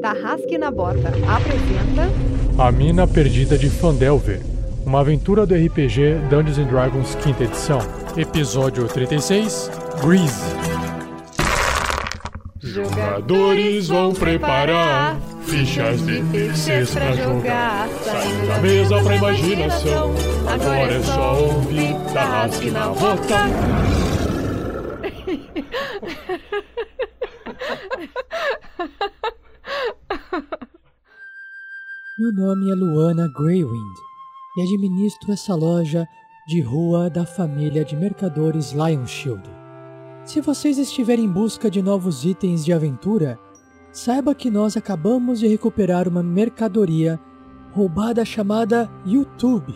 Tarrasque na Bota apresenta A Mina Perdida de Fandelver, uma aventura do RPG Dungeons and Dragons quinta edição. Episódio 36, Grease. Jogadores vão preparar fichas de terceiros pra jogar. Saindo da mesa pra imaginação. Agora é só ouvir Tarrasque na Bota. Meu nome é Luana Greywind e administro essa loja de rua da família de mercadores Lionshield. Se vocês estiverem em busca de novos itens de aventura, saiba que nós acabamos de recuperar uma mercadoria roubada chamada YouTube.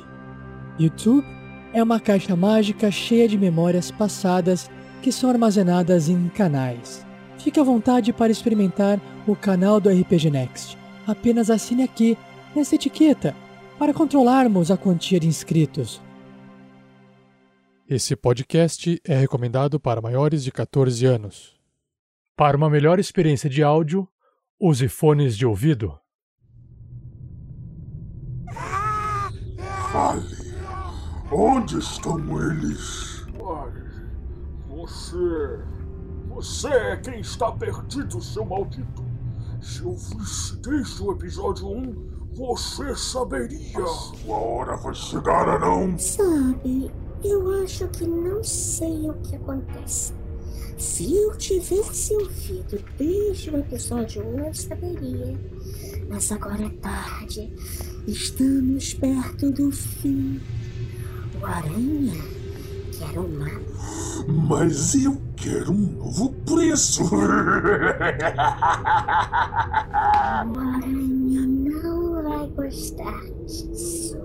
YouTube é uma caixa mágica cheia de memórias passadas que são armazenadas em canais. Fique à vontade para experimentar o canal do RPG Next. Apenas assine aqui nessa etiqueta para controlarmos a quantia de inscritos. Esse podcast é recomendado para maiores de 14 anos. Para uma melhor experiência de áudio, use fones de ouvido. Fale. Onde estão eles? Você. Você é quem está perdido, seu maldito. Se eu visse desde o episódio 1, você saberia. Sua hora vai chegar, anão. Sabe, eu acho que não sei o que acontece. Se eu tivesse ouvido desde o episódio 1, eu saberia. Mas agora é tarde. Estamos perto do fim. O Aranha quer o mapa. Mas eu quero um novo preço. O Aranha não vai gostar disso.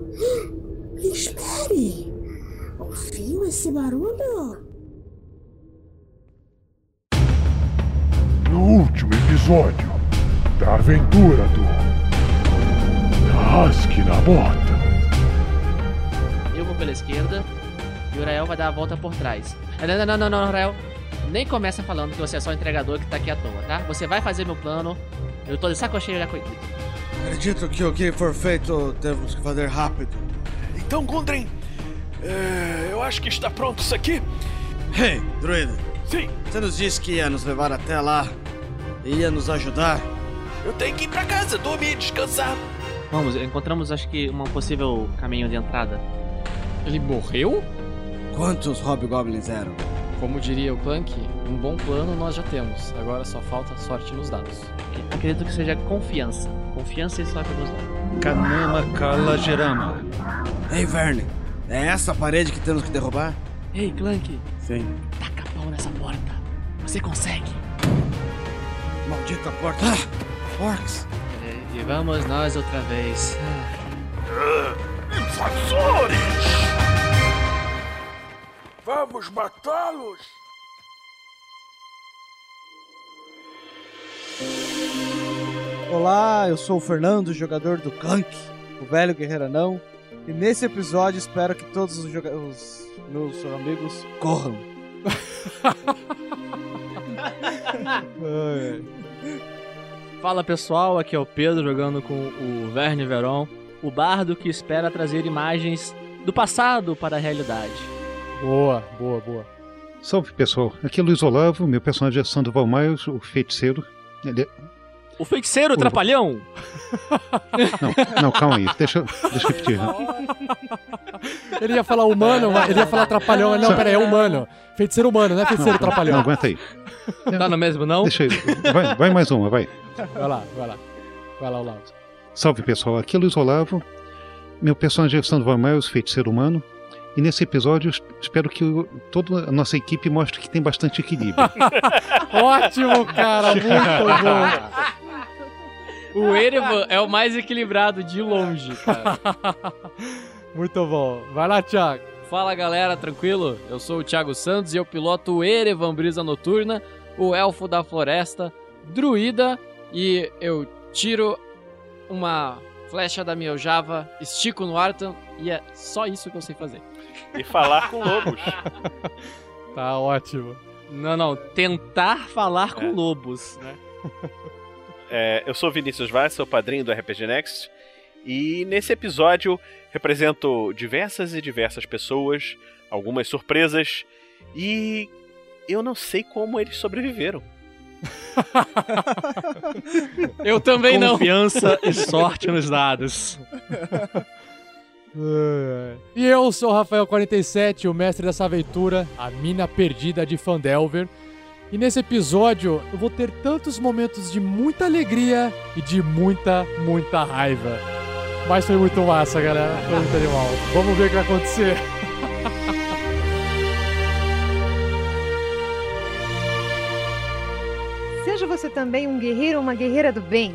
Espere! Ouviu esse barulho? No último episódio da aventura do Rasque na Bota. Eu vou pela esquerda e o Rael vai dar a volta por trás. Não, não, não, não, Rael. Nem começa falando que você é só entregador que tá aqui à toa, tá? Você vai fazer meu plano. Eu tô de saco cheio já com isso. Acredito que o que for feito temos que fazer rápido. Então, Gundren, é, eu acho que está pronto isso aqui. Hey, druida, Sim, você nos disse que ia nos levar até lá e ia nos ajudar. eu tenho que ir pra casa, dormir, descansar. Vamos, encontramos acho que um possível caminho de entrada. Ele morreu? Quantos hobgoblins eram? Como diria o Clank, um bom plano nós já temos. Agora só falta sorte nos dados. Acredito que seja confiança. Confiança e sorte nos dados. Kanama Kalagerama. Ei, Verne, é essa parede que temos que derrubar? Ei, Clank, Sim. taca pau nessa porta. Você consegue. Maldita porta. Ah, orcs. E vamos nós outra vez. Invasores! Vamos matá-los? Olá, eu sou o Fernando, jogador do Clank, o velho guerreiro anão. E nesse episódio espero que todos os, joga- os meus amigos corram. Fala pessoal, aqui é o Pedro jogando com o Verne Veron, o bardo que espera trazer imagens do passado para a realidade. Boa, boa, boa. Salve pessoal, aqui é Luiz Olavo, meu personagem é Sandoval Miles, o feiticeiro. Ele é- O feiticeiro O- trapalhão! Não, não, calma aí, deixa, deixa eu repetir. Ele ia falar humano, mas ele ia falar trapalhão. Não, pera aí, é humano. Feiticeiro humano, não é feiticeiro Não, trapalhão. aguenta aí. Tá no mesmo não? Deixa aí. Vai, vai mais uma, vai. Vai lá, vai lá. Vai lá, Olavo. Salve pessoal, aqui é Luiz Olavo, meu personagem é Sandoval Miles, feiticeiro humano. E nesse episódio eu espero que toda a nossa equipe mostre que tem bastante equilíbrio. Ótimo, cara, muito bom. O Erevan é o mais equilibrado de longe, cara. Muito bom. Vai lá, Thiago. Fala galera, tranquilo? Eu sou o Thiago Santos e eu piloto o Erevan Brisa Noturna, o elfo da floresta, druida, e eu tiro uma flecha da minha Java, estico no Arton e é só isso que eu sei fazer. E falar com lobos. Tá ótimo. Não, não, tentar falar com lobos, né? É, eu sou Vinícius Vaz, sou padrinho do RPG Next. E nesse episódio represento diversas e diversas pessoas, algumas surpresas, e eu não sei como eles sobreviveram. Eu também não. Confiança e sorte nos dados. E eu sou o Rafael47, o mestre dessa aventura, a mina perdida de Fandelver. E nesse episódio eu vou ter tantos momentos de muita alegria e de muita, muita raiva. Mas foi muito massa, galera. Foi muito animal. Vamos ver o que vai acontecer. Seja você também um guerreiro ou uma guerreira do bem.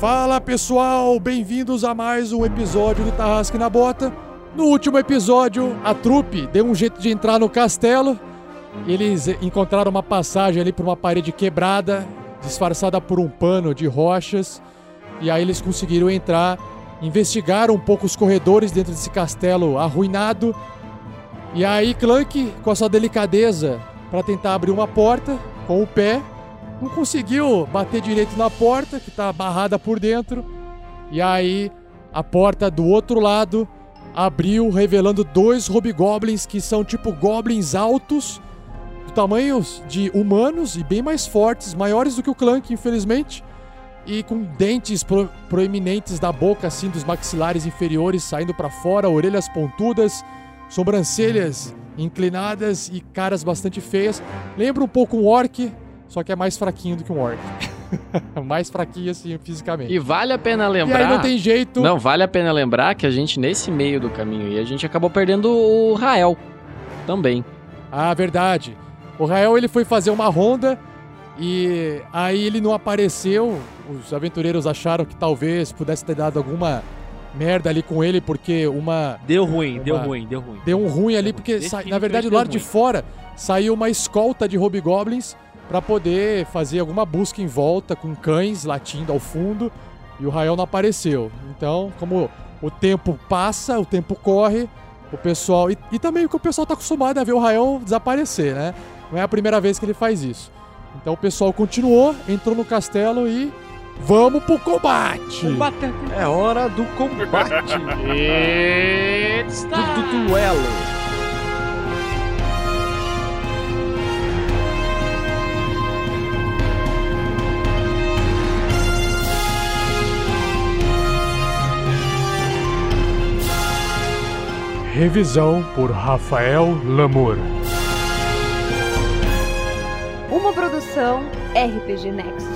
Fala pessoal, bem-vindos a mais um episódio do Tarrasque na Bota. No último episódio, a trupe deu um jeito de entrar no castelo. Eles encontraram uma passagem ali por uma parede quebrada, disfarçada por um pano de rochas. E aí eles conseguiram entrar, investigaram um pouco os corredores dentro desse castelo arruinado. E aí Clank, com a sua delicadeza para tentar abrir uma porta com o pé, não conseguiu bater direito na porta, que tá barrada por dentro. E aí, a porta do outro lado abriu, revelando dois hobgoblins que são tipo goblins altos, do tamanho de humanos e bem mais fortes, maiores do que o Clank, infelizmente. E com dentes pro proeminentes da boca, assim, dos maxilares inferiores saindo para fora, orelhas pontudas, sobrancelhas inclinadas e caras bastante feias. Lembra um pouco um orc, só que é mais fraquinho do que um orc. mais fraquinho assim fisicamente. E vale a pena lembrar. E aí não tem jeito. Não, vale a pena lembrar que a gente, nesse meio do caminho aí, a gente acabou perdendo o Rael também. Ah, verdade. O Rael ele foi fazer uma ronda e aí ele não apareceu. Os aventureiros acharam que talvez pudesse ter dado alguma merda ali com ele, porque uma. Deu ruim, uma, deu ruim, deu ruim. Deu um ruim ali, porque sa... na verdade do lado de fora saiu uma escolta de hobgoblins para poder fazer alguma busca em volta com cães latindo ao fundo e o Rael não apareceu. Então, como o tempo passa, o tempo corre, o pessoal. E, e também que o pessoal tá acostumado a ver o Rael desaparecer, né? Não é a primeira vez que ele faz isso. Então o pessoal continuou, entrou no castelo e. Vamos pro combate! combate. É hora do combate! It's do, do duelo! Revisão por Rafael Lamour. Uma produção RPG Next.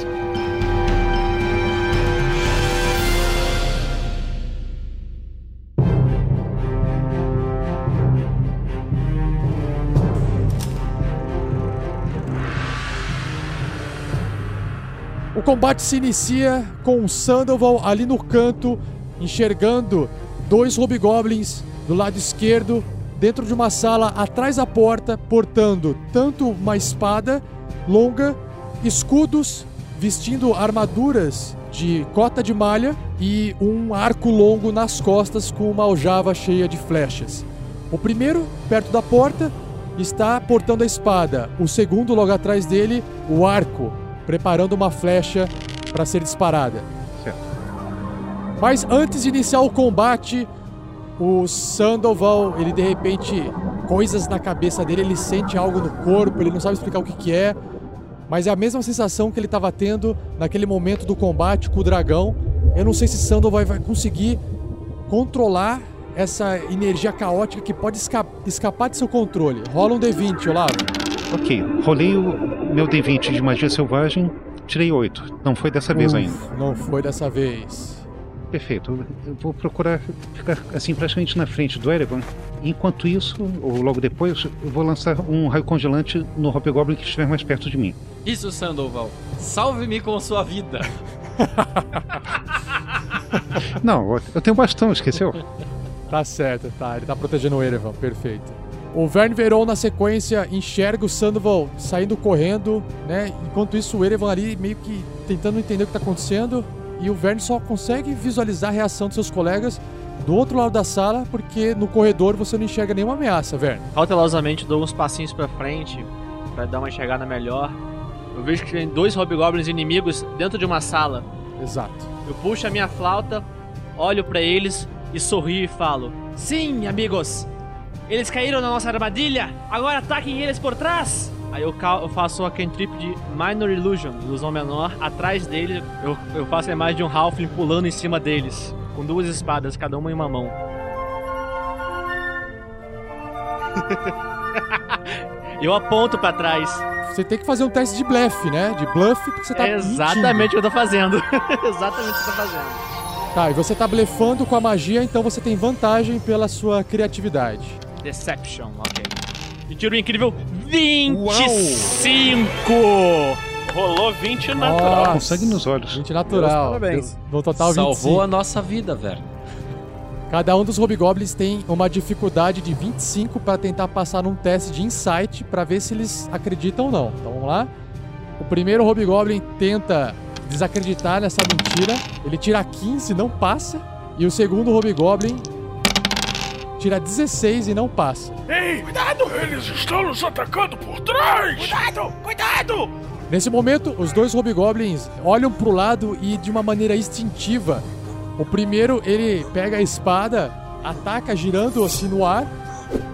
O combate se inicia com o Sandoval ali no canto, enxergando dois hobgoblins do lado esquerdo, dentro de uma sala atrás da porta, portando tanto uma espada longa, escudos, vestindo armaduras de cota de malha e um arco longo nas costas com uma aljava cheia de flechas. O primeiro, perto da porta, está portando a espada. O segundo, logo atrás dele, o arco, preparando uma flecha para ser disparada. Certo. Mas antes de iniciar o combate, o Sandoval, ele de repente, coisas na cabeça dele, ele sente algo no corpo, ele não sabe explicar o que, que é, mas é a mesma sensação que ele estava tendo naquele momento do combate com o dragão. Eu não sei se Sandoval vai conseguir controlar essa energia caótica que pode esca escapar de seu controle. Rola um D20, Olavo. Ok, rolei o meu D20 de magia selvagem, tirei 8. Não foi dessa vez Uf, ainda. Não foi dessa vez. Perfeito. Eu vou procurar ficar assim praticamente na frente do Erevan. Enquanto isso, ou logo depois, eu vou lançar um raio congelante no Hobgoblin que estiver mais perto de mim. Isso, Sandoval. Salve-me com sua vida. Não, eu tenho bastão, esqueceu? Tá certo, tá. Ele tá protegendo o Erevan, perfeito. O Verne Veron, na sequência, enxerga o Sandoval saindo correndo, né? Enquanto isso, o Erevan ali meio que tentando entender o que tá acontecendo. E o Verne só consegue visualizar a reação dos seus colegas do outro lado da sala, porque no corredor você não enxerga nenhuma ameaça, Verne. Cautelosamente dou uns passinhos pra frente pra dar uma enxergada melhor. Eu vejo que tem dois hobgoblins inimigos dentro de uma sala. Exato. Eu puxo a minha flauta, olho pra eles e sorrio e falo: Sim, amigos! Eles caíram na nossa armadilha! Agora ataquem eles por trás! Aí eu, eu faço a cantrip de Minor Illusion, ilusão menor, atrás deles eu, eu faço a imagem de um Halfling pulando em cima deles, com duas espadas, cada uma em uma mão. eu aponto pra trás. Você tem que fazer um teste de blefe, né? De bluff, porque você tá É exatamente o que eu tô fazendo. exatamente o que eu tô fazendo. Tá, e você tá blefando com a magia, então você tem vantagem pela sua criatividade. Deception, ok. E tiro incrível 25! Rolou 20 natural. Nossa. Com sangue nos olhos. 20 natural. Parabéns. Deu- No total, 25. Salvou a nossa vida, velho. Cada um dos Hobgoblins tem uma dificuldade de 25 para tentar passar num teste de insight para ver se eles acreditam ou não. Então vamos lá. O primeiro Hobgoblin tenta desacreditar nessa mentira. Ele tira 15 e não passa. E o segundo Hobgoblin tira 16 e não passa. Ei, cuidado! Eles estão nos atacando por trás! Cuidado! Cuidado! Nesse momento, os dois Hobgoblins olham pro lado e de uma maneira instintiva. O primeiro, ele pega a espada, ataca girando assim no ar,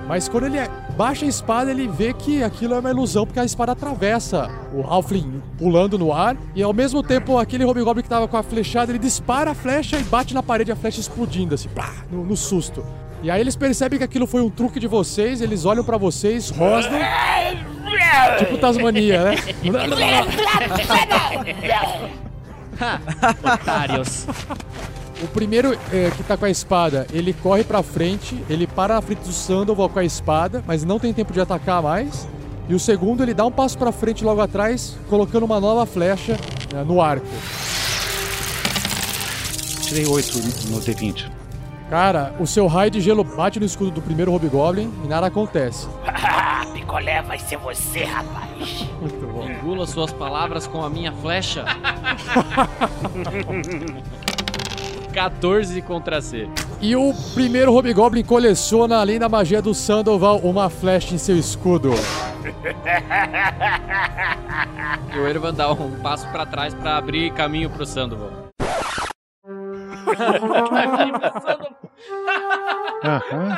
mas quando ele baixa a espada, ele vê que aquilo é uma ilusão, porque a espada atravessa o Halfling pulando no ar, e ao mesmo tempo aquele Hobgoblin que tava com a flechada, ele dispara a flecha e bate na parede, a flecha explodindo assim, plá, no, no susto. E aí eles percebem que aquilo foi um truque de vocês, eles olham pra vocês, rosnam, tipo Tasmania, né? Otários. O primeiro é, que tá com a espada, ele corre pra frente, ele para na frente do Sandoval com a espada, mas não tem tempo de atacar mais. E o segundo, ele dá um passo pra frente logo atrás, colocando uma nova flecha né, no arco. Tirei 8 no D20. Cara, o seu raio de gelo bate no escudo do primeiro Hobgoblin e nada acontece. Ah, picolé vai ser você, rapaz. Muito bom. Engula suas palavras com a minha flecha. 14 contra C. E o primeiro Hobgoblin coleciona, além da magia do Sandoval, uma flecha em seu escudo. E o Ervan dá um passo pra trás pra abrir caminho pro Sandoval. Aham.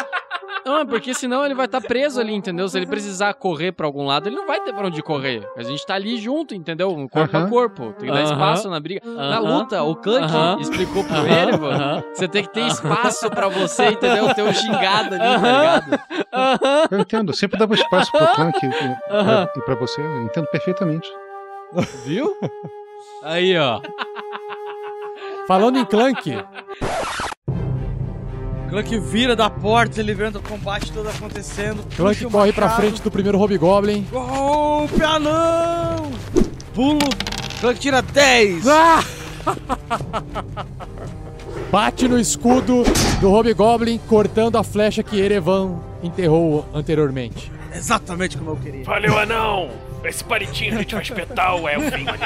Não, é porque senão ele vai estar preso ali, entendeu? Se ele precisar correr pra algum lado, ele não vai ter pra onde correr. A gente tá ali junto, entendeu? Um corpo a Aham. corpo. Tem que dar Aham. espaço na briga. Na Aham. luta, o Clank Aham. explicou pro. Erevan. Aham. Você tem que ter espaço pra você, entendeu? Ter um gingado ali, tá ligado? Eu entendo, eu sempre dava espaço pro Clank e, Aham. pra- e pra você, eu entendo perfeitamente. Viu? Aí, ó. Falando em Clank, Clank vira da porta, ele vendo o combate todo acontecendo. Clank corre pra frente do primeiro Hobgoblin. Golpe anão! Pulo. Clank tira 10. Ah! Bate no escudo do Hobgoblin, cortando a flecha que Erevan enterrou anteriormente. Exatamente como eu queria. Valeu, anão! Esse palitinho a gente vai espetar o elfinho ali.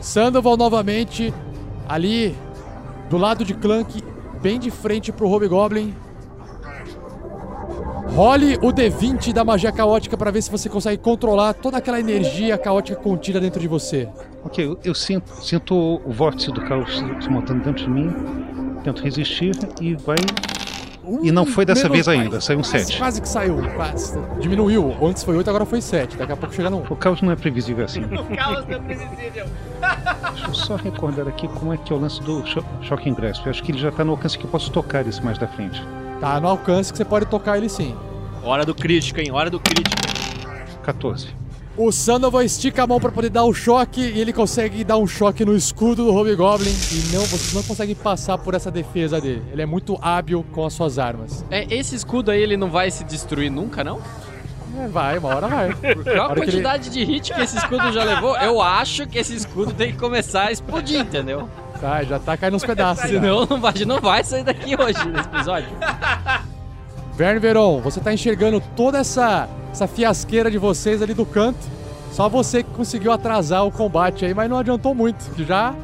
Sandoval novamente ali do lado de Clank, bem de frente pro Hobgoblin. Role o D20 da magia caótica pra ver se você consegue controlar toda aquela energia caótica contida dentro de você. Ok, eu, eu sinto, sinto o vórtice do caos se montando dentro de mim, tento resistir e vai. E não foi dessa Menos vez ainda, saiu um Quase- 7. Quase que saiu, quase. Diminuiu. Antes foi 8, agora foi 7. Daqui a pouco chega no 1. O caos não é previsível assim. O caos não é previsível. Deixa eu só recordar aqui como é que é o lance do cho Shocking Grasp. Eu acho que ele já tá no alcance que eu posso tocar esse mais da frente. Tá no alcance que você pode tocar ele sim. Hora do crítico, hein? Hora do crítico. 14. O Sandoval estica a mão pra poder dar o choque e ele consegue dar um choque no escudo do Hobgoblin e não, vocês não conseguem passar por essa defesa dele. Ele é muito hábil com as suas armas. É, esse escudo aí, ele não vai se destruir nunca, não? É, vai, uma hora vai. Por a quantidade de hit que esse escudo já levou, eu acho que esse escudo tem que começar a explodir, entendeu? Tá, já tá caindo uns pedaços. Senão não vai, não vai sair daqui hoje nesse episódio. Verne Veron, você tá enxergando toda essa, essa fiasqueira de vocês ali do canto. Só você que conseguiu atrasar o combate aí, mas não adiantou muito. que Já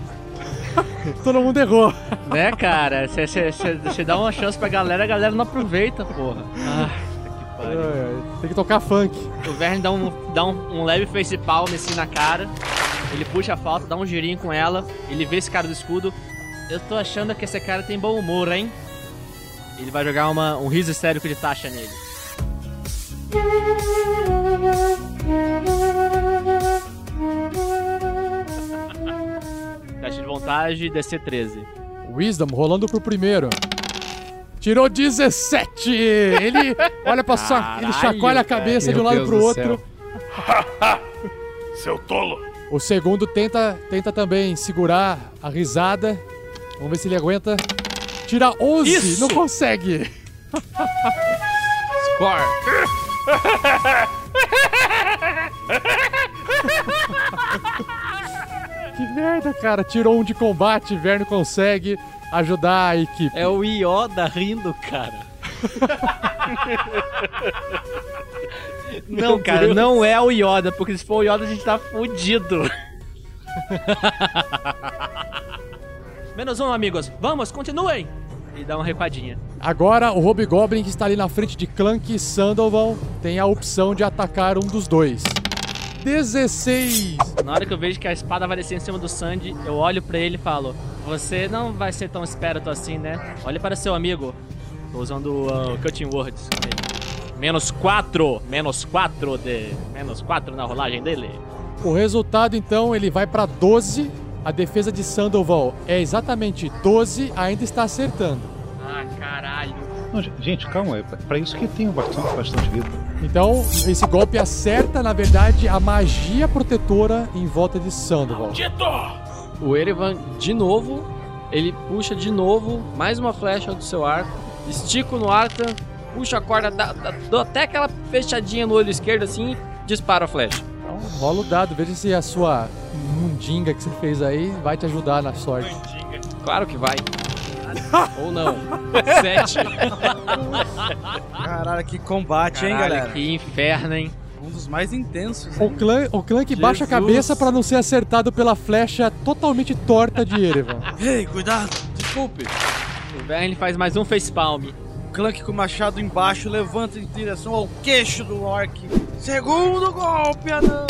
todo mundo errou. Né, cara? Você dá uma chance pra galera, a galera não aproveita, porra. Ah, que pariu. Tem que tocar funk. O Verne dá um, dá um, um leve face palm assim na cara. Ele puxa a falta, dá um girinho com ela. Ele vê esse cara do escudo. Eu tô achando que esse cara tem bom humor, hein? Ele vai jogar uma, um riso histérico de taxa nele. Teste de vontade, DC 13. Wisdom rolando pro primeiro. Tirou 17! Ele olha pra sua. Ele chacoalha a cabeça de um lado pro outro. Seu tolo! O segundo tenta, tenta também segurar a risada. Vamos ver se ele aguenta. Tira 11, Isso! não consegue. Score. Que merda, cara. Tirou um de combate, Verne consegue ajudar a equipe. É o Yoda rindo, cara. Não, cara, Deus. não é o Yoda, porque se for o Yoda a gente tá fudido. Menos um, amigos. Vamos, continuem! E dá uma recuadinha. Agora, o Hobgoblin que está ali na frente de Clank e Sandoval tem a opção de atacar um dos dois. 16! Na hora que eu vejo que a espada vai descer em cima do Sandy, eu olho pra ele e falo: Você não vai ser tão esperto assim, né? Olha para seu amigo. Tô usando o Cutting Words. Menos 4! Menos 4 de. Menos 4 na rolagem dele. O resultado, então, ele vai para 12. A defesa de Sandoval é exatamente 12, ainda está acertando. Ah, caralho. Não, gente, calma, é pra isso que tem bastante, bastante vida. Então, esse golpe acerta, na verdade, a magia protetora em volta de Sandoval. O Erevan, de novo, ele puxa de novo mais uma flecha do seu arco, estica no Arthur, puxa a corda, dá, dá- dou até aquela fechadinha no olho esquerdo assim, dispara a flecha. Então, rola o dado, veja se a sua mundinga que você fez aí vai te ajudar na sorte. Claro que vai. Ou não. Sete. Caralho, que combate, hein, Caralho, galera? Que inferno, hein? Um dos mais intensos. O clã, o clã que baixa a Jesus. cabeça para não ser acertado pela flecha totalmente torta de Erevan. Ei, cuidado! Desculpe. O Verne faz mais um facepalm. Clank com o machado embaixo levanta em direção ao queixo do orc. Segundo golpe, anão!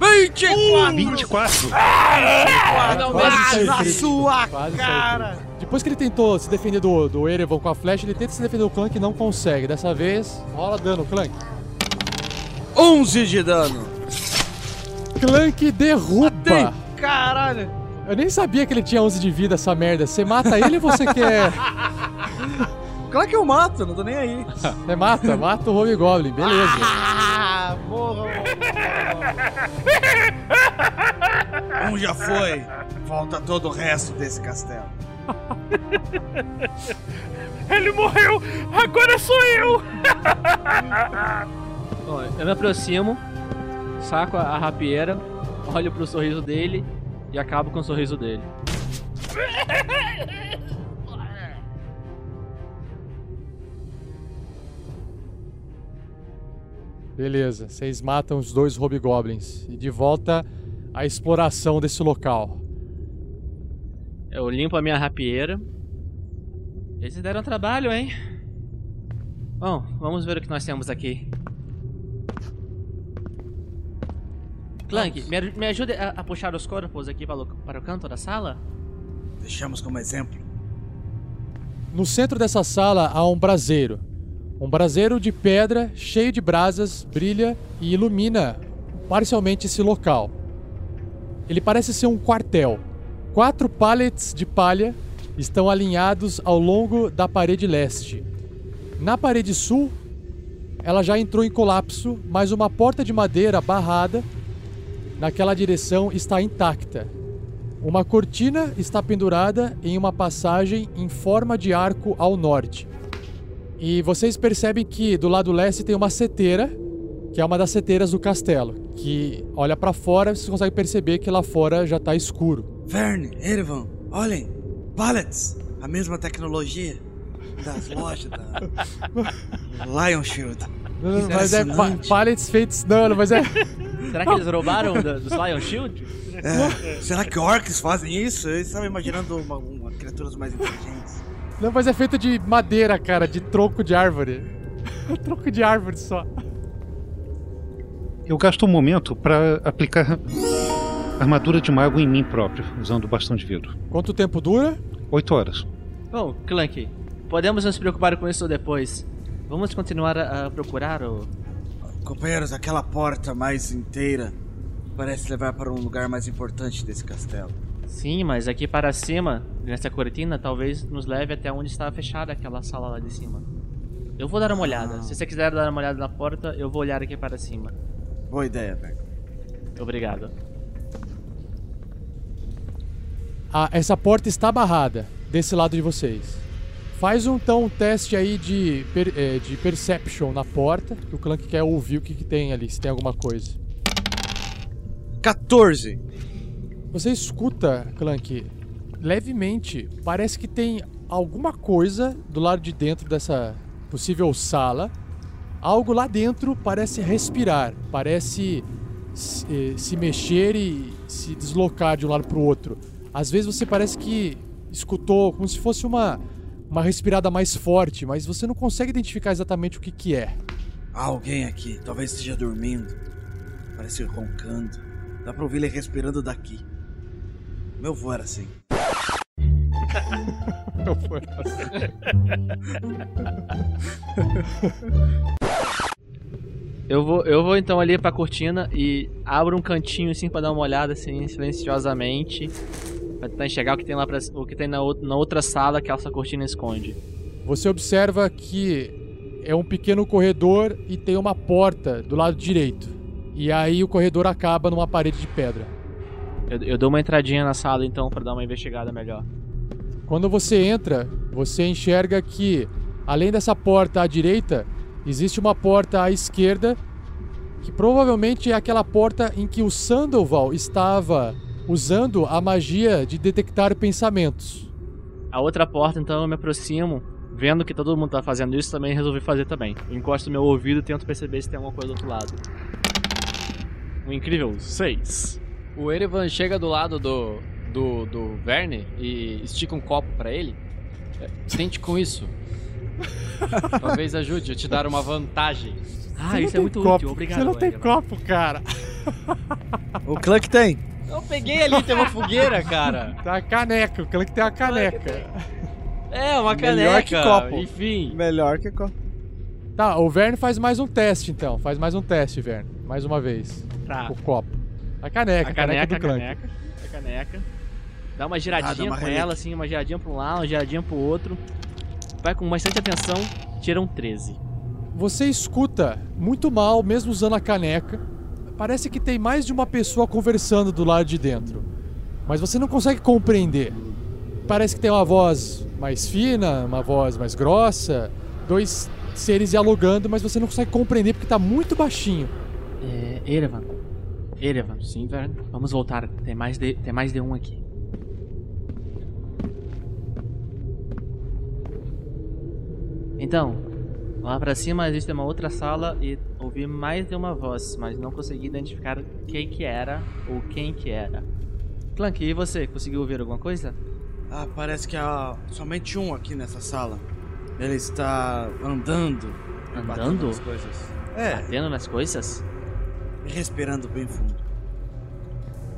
24! 24? Ah, Quase na sua Quase saiu cara! Depois que ele tentou se defender do, do Erevan com a flecha, ele tenta se defender do Clank e não consegue. Dessa vez, rola dano, Clank. 11 de dano! Clank derruba! Caralho! Eu nem sabia que ele tinha 11 de vida, essa merda. Você mata ele ou você quer... Claro que eu mato, não tô nem aí. Você mata, mata o Hobgoblin, beleza. Ah, morra! Um já foi. Falta todo o resto desse castelo. Ele morreu! Agora sou eu! Ó, eu me aproximo, saco a, a rapieira, olho pro sorriso dele e acabo com o sorriso dele. Beleza, vocês matam os dois Hobgoblins. E de volta à exploração desse local. Eu limpo a minha rapieira. Eles deram trabalho, hein? Bom, vamos ver o que nós temos aqui. Clank, me, me ajude a, a puxar os corpos aqui para o, para o canto da sala? Deixamos como exemplo. No centro dessa sala há um braseiro. Um braseiro de pedra cheio de brasas, brilha e ilumina parcialmente esse local. Ele parece ser um quartel. Quatro pallets de palha estão alinhados ao longo da parede leste. Na parede sul, ela já entrou em colapso, mas uma porta de madeira barrada naquela direção está intacta. Uma cortina está pendurada em uma passagem em forma de arco ao norte. E vocês percebem que do lado leste tem uma seteira que é uma das seteiras do castelo, que olha pra fora e você consegue perceber que lá fora já tá escuro. Verne, Erevan, olhem! Pallets! A mesma tecnologia das lojas da Lion Shield. Não, mas é pa pallets feitos. Não, não, mas é. Será que eles roubaram dos Lion Shield? É, será que orcs fazem isso? Eu estava imaginando uma, uma criaturas mais inteligentes. Não, mas é feito de madeira, cara, de tronco de árvore. tronco de árvore só. Eu gasto um momento para aplicar armadura de mago em mim próprio, usando o bastão de vidro. Quanto tempo dura? Oito horas. Bom, Clank, podemos nos preocupar com isso depois. Vamos continuar a, a procurar o. Companheiros, aquela porta mais inteira parece levar para um lugar mais importante desse castelo. Sim, mas aqui para cima, nessa cortina, talvez nos leve até onde está fechada aquela sala lá de cima. Eu vou dar uma olhada. Se você quiser dar uma olhada na porta, eu vou olhar aqui para cima. Boa ideia, velho. Obrigado. Ah, essa porta está barrada desse lado de vocês. Faz um, então um teste aí de, per- eh, de perception na porta, que o Clank quer ouvir o que, que tem ali, se tem alguma coisa. 14. Você escuta, Clank, levemente, parece que tem alguma coisa do lado de dentro dessa possível sala. Algo lá dentro parece respirar, parece se, eh, se mexer e se deslocar de um lado para o outro. Às vezes você parece que escutou como se fosse uma, uma respirada mais forte, mas você não consegue identificar exatamente o que, que é. Há alguém aqui, talvez esteja dormindo. Parece roncando. Dá pra ouvir ele respirando daqui. Meu vô era assim. Meu era Eu vou, eu vou então ali pra cortina e abro um cantinho assim pra dar uma olhada assim silenciosamente. Pra tentar enxergar o que tem lá pra, o que tem na, na outra sala que essa cortina esconde. Você observa que é um pequeno corredor e tem uma porta do lado direito. E aí o corredor acaba numa parede de pedra. Eu, eu dou uma entradinha na sala então pra dar uma investigada melhor. Quando você entra, você enxerga que, além dessa porta à direita, existe uma porta à esquerda, que provavelmente é aquela porta em que o Sandoval estava usando a magia de detectar pensamentos. A outra porta então eu me aproximo, vendo que todo mundo tá fazendo isso, também resolvi fazer também. Eu encosto meu ouvido e tento perceber se tem alguma coisa do outro lado. Um incrível 6. O Erevan chega do lado do, do, do Verne e estica um copo pra ele. Tente com isso. Talvez ajude a te dar uma vantagem. Ah, isso é muito copo, útil, obrigado. Você não tem Erevan. copo, cara. O Clank tem. Eu peguei ali, tem uma fogueira, cara. Tá a caneca, o Clank tem a caneca. É, uma Melhor caneca. que copo. Enfim. Melhor que copo. Tá, o Verne faz mais um teste então. Faz mais um teste, Verne. Mais uma vez. Tá. O copo. A caneca, A caneca, do a Clank. caneca, a caneca. Dá uma Ah, giradinha dá uma com ela, assim, uma giradinha pra um lado, uma giradinha pro outro. Vai com bastante atenção, tira um 13. Você escuta muito mal, mesmo usando a caneca. Parece que tem mais de uma pessoa conversando do lado de dentro. Mas você não consegue compreender. Parece que tem uma voz mais fina, uma voz mais grossa, dois seres dialogando, mas você não consegue compreender porque tá muito baixinho. É, Erevan. Erevan, sim, Verne. Vamos voltar, tem mais de, tem mais de um aqui. Então, lá pra cima existe uma outra sala e ouvi mais de uma voz, mas não consegui identificar quem que era ou quem que era. Clank, e você? Conseguiu ouvir alguma coisa? Ah, parece que há somente um aqui nessa sala. Ele está andando. batendo Andando? nas coisas. É, Batendo nas coisas? respirando bem fundo.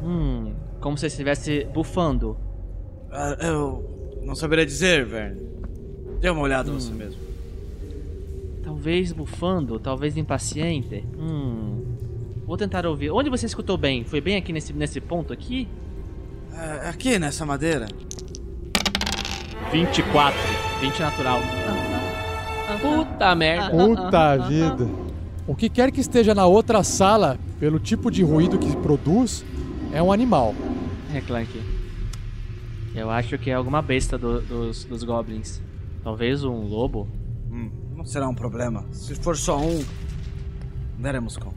Hum, como se estivesse bufando. Ah, eu não saberia dizer, Verne. Dê uma olhada você mesmo. Talvez bufando, talvez impaciente. Hum. Vou tentar ouvir. Onde você escutou bem? Foi bem aqui nesse, nesse ponto aqui? É, aqui nessa madeira. 24. 20 natural. Puta merda. Puta vida. O que quer que esteja na outra sala, pelo tipo de ruído que produz, é um animal. É, Clank. Eu acho que é alguma besta do- dos, dos goblins. Talvez um lobo. Hum, não será um problema. Se for só um, Daremos com.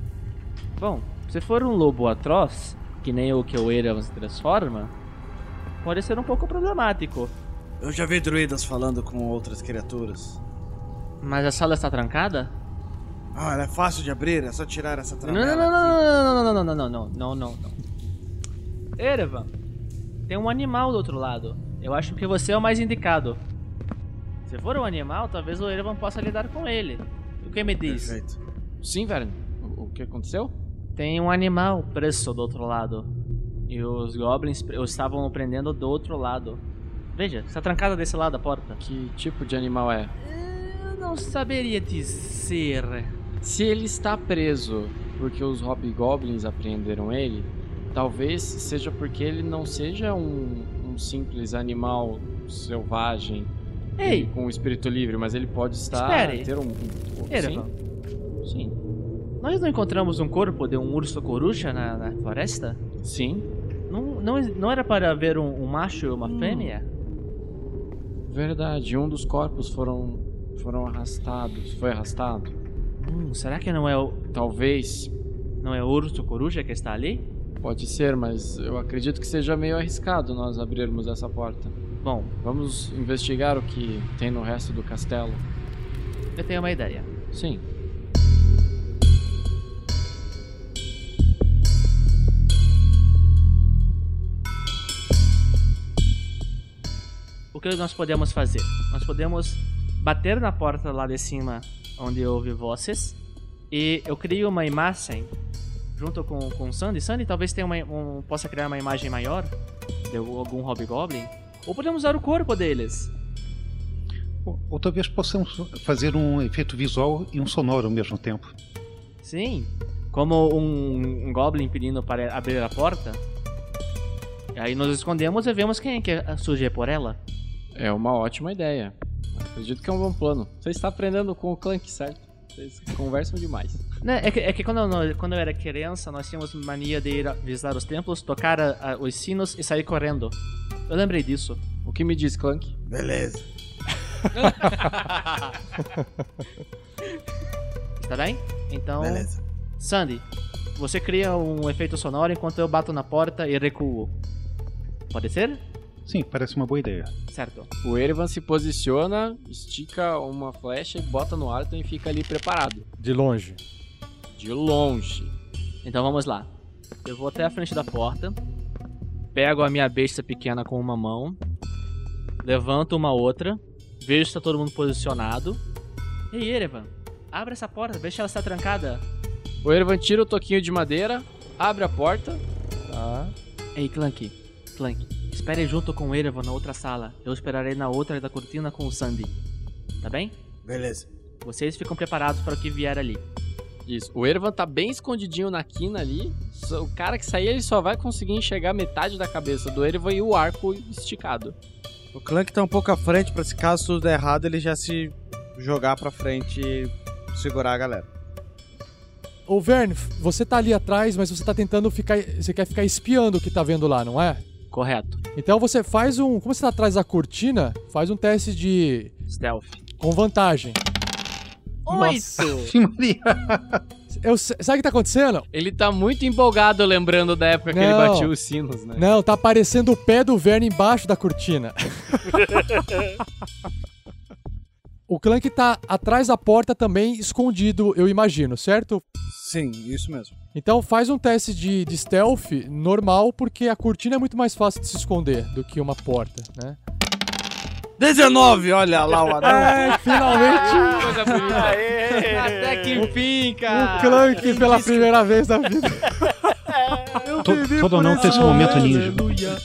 Bom, se for um lobo atroz, que nem o que o Erevan se transforma, pode ser um pouco problemático. Eu já vi druidas falando com outras criaturas. Mas a sala está trancada? Ah, ela é fácil de abrir, é só tirar essa Não, tramela. não, não, não, não, não, não, não, não, não, não, não. Erevan, tem um animal do outro lado. Eu acho que você é o mais indicado. Se for um animal, talvez o Erevan possa lidar com ele. O que me diz? Sim, Verne. O, o que aconteceu? Tem um animal preso do outro lado. E os goblins estavam o prendendo do outro lado. Veja, está trancada desse lado a porta. Que tipo de animal é? Eu não saberia dizer. Se ele está preso porque os hobgoblins apreenderam ele, talvez seja porque ele não seja um, um simples animal selvagem Ei! com um espírito livre, mas ele pode estar Espere. ter um, um Erevan, sim? Sim. nós não encontramos um corpo de um urso coruja na, na floresta? Sim. Não, não, não era para ver um, um macho e uma fêmea? Verdade, um dos corpos foram foram arrastados, foi arrastado. Hum, será que não é o Talvez. não é o urso coruja que está ali? Pode ser, mas eu acredito que seja meio arriscado nós abrirmos essa porta. Bom, Vamos investigar o que tem no resto do castelo. eu tenho uma ideia. Sim. O que nós podemos fazer? Nós podemos bater na porta lá de cima onde houve vozes e eu crio uma imagem junto com, com o Sandy. Sandy talvez tenha uma, um, possa criar uma imagem maior de algum hobgoblin. Ou podemos usar o corpo deles. Ou, ou talvez possamos fazer um efeito visual e um sonoro ao mesmo tempo. Sim, como um, um goblin pedindo para abrir a porta. E aí nós escondemos e vemos quem é que surge por ela. É uma ótima ideia. Acredito que é um bom plano. Você está aprendendo com o Clank, certo? Vocês conversam demais. Né, é que, é que quando, eu, quando eu era criança, nós tínhamos mania de ir visitar os templos, tocar a- a- os sinos e sair correndo. Eu lembrei disso. O que me diz, Clank? Beleza. Está bem? Então. Beleza. Sandy, você cria um efeito sonoro enquanto eu bato na porta e recuo. Pode ser? Sim, parece uma boa ideia. Certo. O Erevan se posiciona, estica uma flecha e bota no Arthur e fica ali preparado. De longe. De longe. Então vamos lá. Eu vou até a frente da porta, pego a minha besta pequena com uma mão, levanto uma outra, vejo se está todo mundo posicionado. Ei, Erevan, abre essa porta, veja se ela está trancada. O Erevan tira o toquinho de madeira, abre a porta. Tá. Ei, Clank, Clank, espere junto com o Erevan na outra sala. Eu esperarei na outra da cortina com o Sandy. Tá bem? Beleza. Vocês ficam preparados para o que vier ali. Isso. O Erevan tá bem escondidinho na quina ali. O cara que sair, ele só vai conseguir enxergar metade da cabeça do Erevan e o arco esticado. O Clank tá um pouco à frente pra se caso tudo der errado, ele já se jogar pra frente e segurar a galera. Ô Verne, você tá ali atrás, mas você tá tentando ficar. Você quer ficar espiando o que tá vendo lá, não é? Correto. Então você faz um. Como você tá atrás da cortina, faz um teste de. Stealth. Com vantagem. Oito! Eu, sabe o que tá acontecendo? Ele tá muito empolgado lembrando da época que ele Não. batia os sinos, né? Não, tá aparecendo o pé do Verne embaixo da cortina. o Clank tá atrás da porta também, escondido, eu imagino, certo? Sim, isso mesmo. Então faz um teste de, de stealth normal, porque a cortina é muito mais fácil de se esconder do que uma porta, né? 19, olha lá o anão. É, finalmente! Coisa bonita. Até que enfim, cara. O Clank pela primeira vez na vida. To- todo não tem esse momento ninja. Aleluia.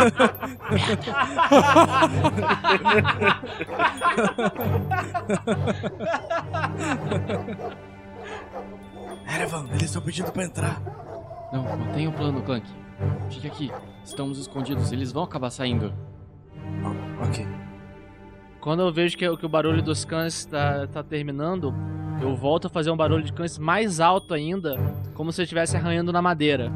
Erevan, eles estão pedindo pra entrar. Não, mantenha o plano, Clank. Fique aqui. Estamos escondidos. Eles vão acabar saindo. ok. Quando eu vejo que, que o barulho dos cães tá, tá terminando, eu volto a fazer um barulho de cães mais alto ainda, como se eu estivesse arranhando na madeira.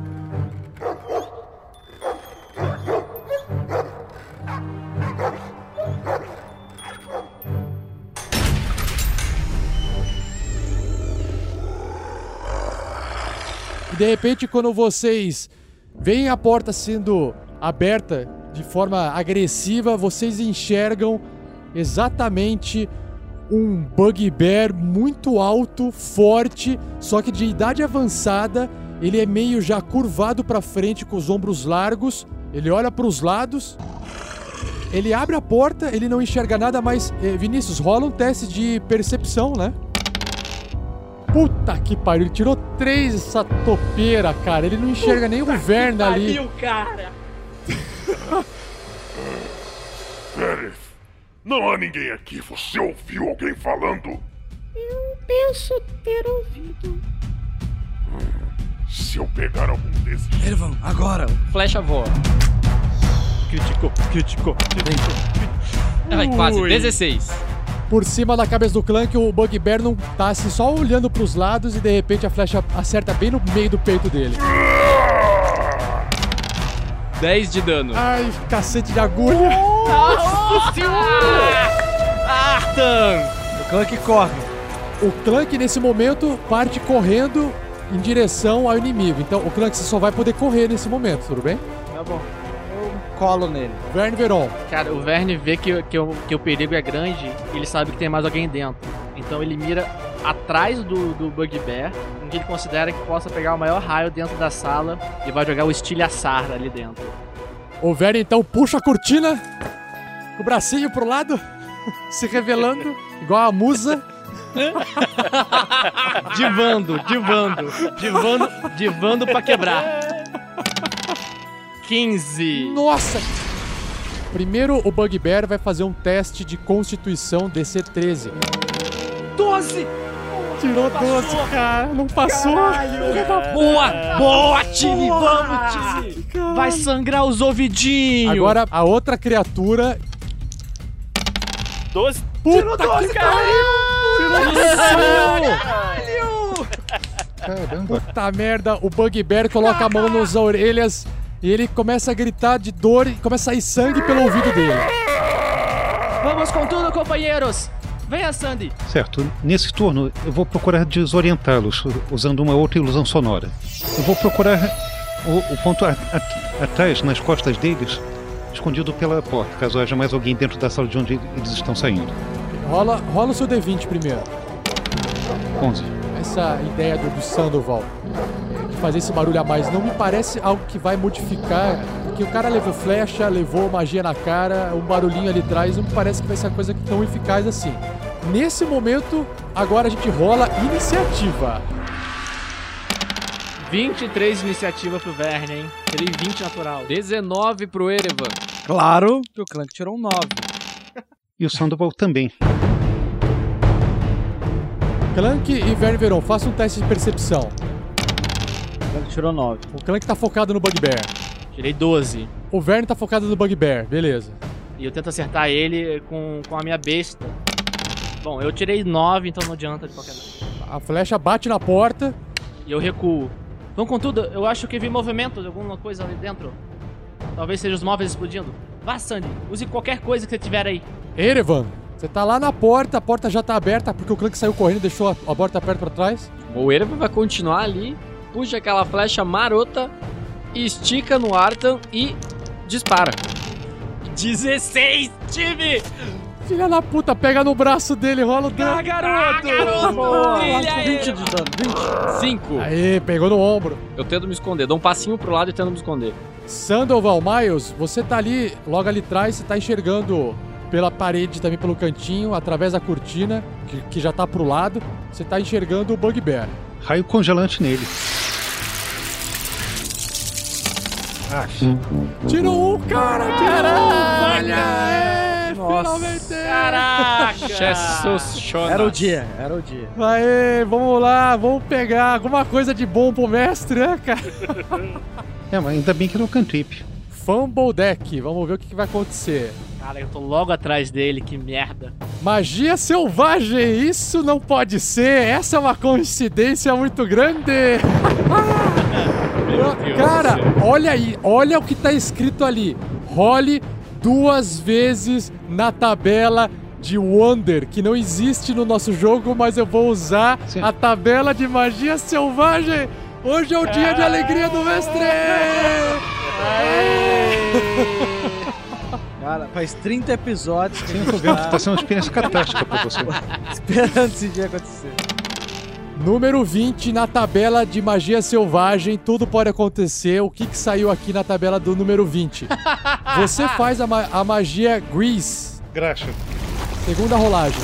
E de repente, quando vocês veem a porta sendo aberta de forma agressiva, vocês enxergam exatamente um bugbear muito alto, forte, só que de idade avançada. Ele é meio já curvado para frente com os ombros largos. Ele olha para os lados. Ele abre a porta, ele não enxerga nada, mas eh, Vinícius, rola um teste de percepção, né? Puta que pariu, ele tirou três essa topeira, cara. Ele não enxerga nem o Verne ali. Pariu, cara. Pérez, não há ninguém aqui. Você ouviu alguém falando? Eu penso ter ouvido. Se eu pegar algum desses. Erevan, agora! Flecha voa. Criticou, criticou, criticou. Ai, quase. Ui. 16. Por cima da cabeça do Clank, o Bugbear não tá assim, só olhando pros lados e de repente a flecha acerta bem no meio do peito dele. 10 de dano. Ai, cacete de agulha. Nossa senhora! Artan! O Clank corre. O Clank, nesse momento, parte correndo em direção ao inimigo. Então, o Clank, você só vai poder correr nesse momento, tudo bem? Tá bom. Colo nele. Verne Veron. Cara, o Verne vê que, que, o, que o perigo é grande e ele sabe que tem mais alguém dentro. Então ele mira atrás do, do Bugbear, em que ele considera que possa pegar o maior raio dentro da sala e vai jogar o estilhaçar ali dentro. O Verne, então, puxa a cortina o bracinho pro lado, se revelando, igual a musa. divando, divando, divando, divando pra quebrar. 15. Nossa! Primeiro, o Bugbear vai fazer um teste de constituição DC-13. 12! Tirou 12, cara. Não passou. Da Boa! Boa, time! Vamos, time! Vai sangrar os ouvidinhos! Agora, a outra criatura. 12. Puta doze, que caralho! pariu! Caramba. Puta merda, o Bugbear coloca a mão nas orelhas e ele começa a gritar de dor e começa a sair sangue pelo ouvido dele. Vamos com tudo, companheiros! Venha, Sandy! Certo, nesse turno eu vou procurar desorientá-los usando uma outra ilusão sonora. Eu vou procurar o, o ponto atrás, nas costas deles, escondido pela porta, caso haja mais alguém dentro da sala de onde eles estão saindo. Rola, rola o seu D20 primeiro. 11. Essa ideia do, do Sandoval fazer esse barulho a mais não me parece algo que vai modificar. Porque o cara levou flecha, levou magia na cara, um barulhinho ali atrás, não me parece que vai ser uma coisa tão eficaz assim. Nesse momento, agora a gente rola iniciativa. 23 de iniciativa pro Verne, hein? Tirei 20 natural. 19 pro Erevan. Claro que o Clank tirou um 9. E o Sandoval também. Clank e Verne Veron, faça um teste de percepção. O Clank tirou 9. O Clank tá focado no Bugbear. Tirei 12. O Verne tá focado no Bugbear, beleza. E eu tento acertar ele com, com a minha besta. Bom, eu tirei 9, então não adianta de qualquer maneira. A flecha bate na porta. E eu recuo. Vamos com tudo, eu acho que vi movimento de alguma coisa ali dentro. Talvez seja os móveis explodindo. Vá, Sandy, use qualquer coisa que você tiver aí. Erevan, você tá lá na porta, a porta já tá aberta porque o Clank saiu correndo e deixou a, a porta aberta pra trás. O Erevan vai continuar ali, puxa aquela flecha marota, estica no Artan e dispara. 16, time! Filha da puta, pega no braço dele, rola o dano. Ah, garoto! Brilha aí. 20 de dano, 20. 5. Aê, pegou no ombro. Eu tento me esconder, dou um passinho pro lado e tento me esconder. Sandoval, Miles, você tá ali, logo ali atrás, você tá enxergando pela parede, também pelo cantinho, através da cortina, que, que já tá pro lado, você tá enxergando o Bugbear. Raio congelante nele. Tirou um, cara! Caralho! É, Nossa. finalmente! Caraca! Jesus Jonas. Era o dia, era o dia. Aê, vamos lá, vamos pegar alguma coisa de bom pro mestre, né, cara? É, mas ainda bem que era o cantrip. Fumble Deck, vamos ver o que, que vai acontecer. Cara, eu tô logo atrás dele, que merda. Magia selvagem, isso não pode ser. Essa é uma coincidência muito grande. Cara, olha aí, olha o que tá escrito ali. Role duas vezes na tabela de Wonder, que não existe no nosso jogo, mas eu vou usar a tabela de magia selvagem. Hoje é o dia de alegria do mestre! Cara, faz 30 episódios que Sim, a eu gente tô vendo tá que tá sendo uma experiência catástrofe pra você. esperando esse dia acontecer. Número 20 na tabela de magia selvagem, tudo pode acontecer. O que, que saiu aqui na tabela do número 20? Você faz a, ma- a magia Grease. Graxa. Segunda rolagem.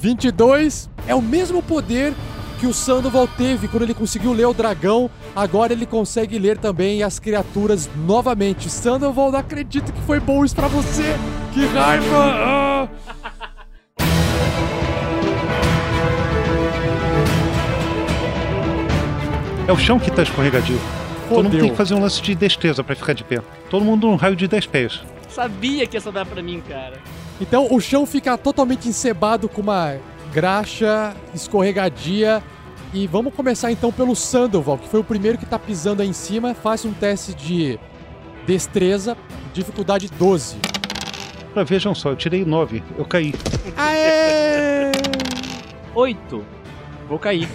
22 é o mesmo poder que o Sandoval teve quando ele conseguiu ler o dragão. Agora ele consegue ler também as criaturas novamente. Sandoval, não acredito que foi bom isso pra você. Que raiva! Ah! É o chão que tá escorregadio. Todo mundo Fodeu. tem que fazer um lance de destreza pra ficar de pé. Todo mundo num raio de 10 pés. Sabia que ia sobrar pra mim, cara. Então o chão fica totalmente encebado com uma graxa escorregadia. E vamos começar então pelo Sandoval, que foi o primeiro que tá pisando aí em cima. Faça um teste de destreza, dificuldade 12. Ah, vejam só, eu tirei 9, eu caí. Aê! Oito. Vou cair.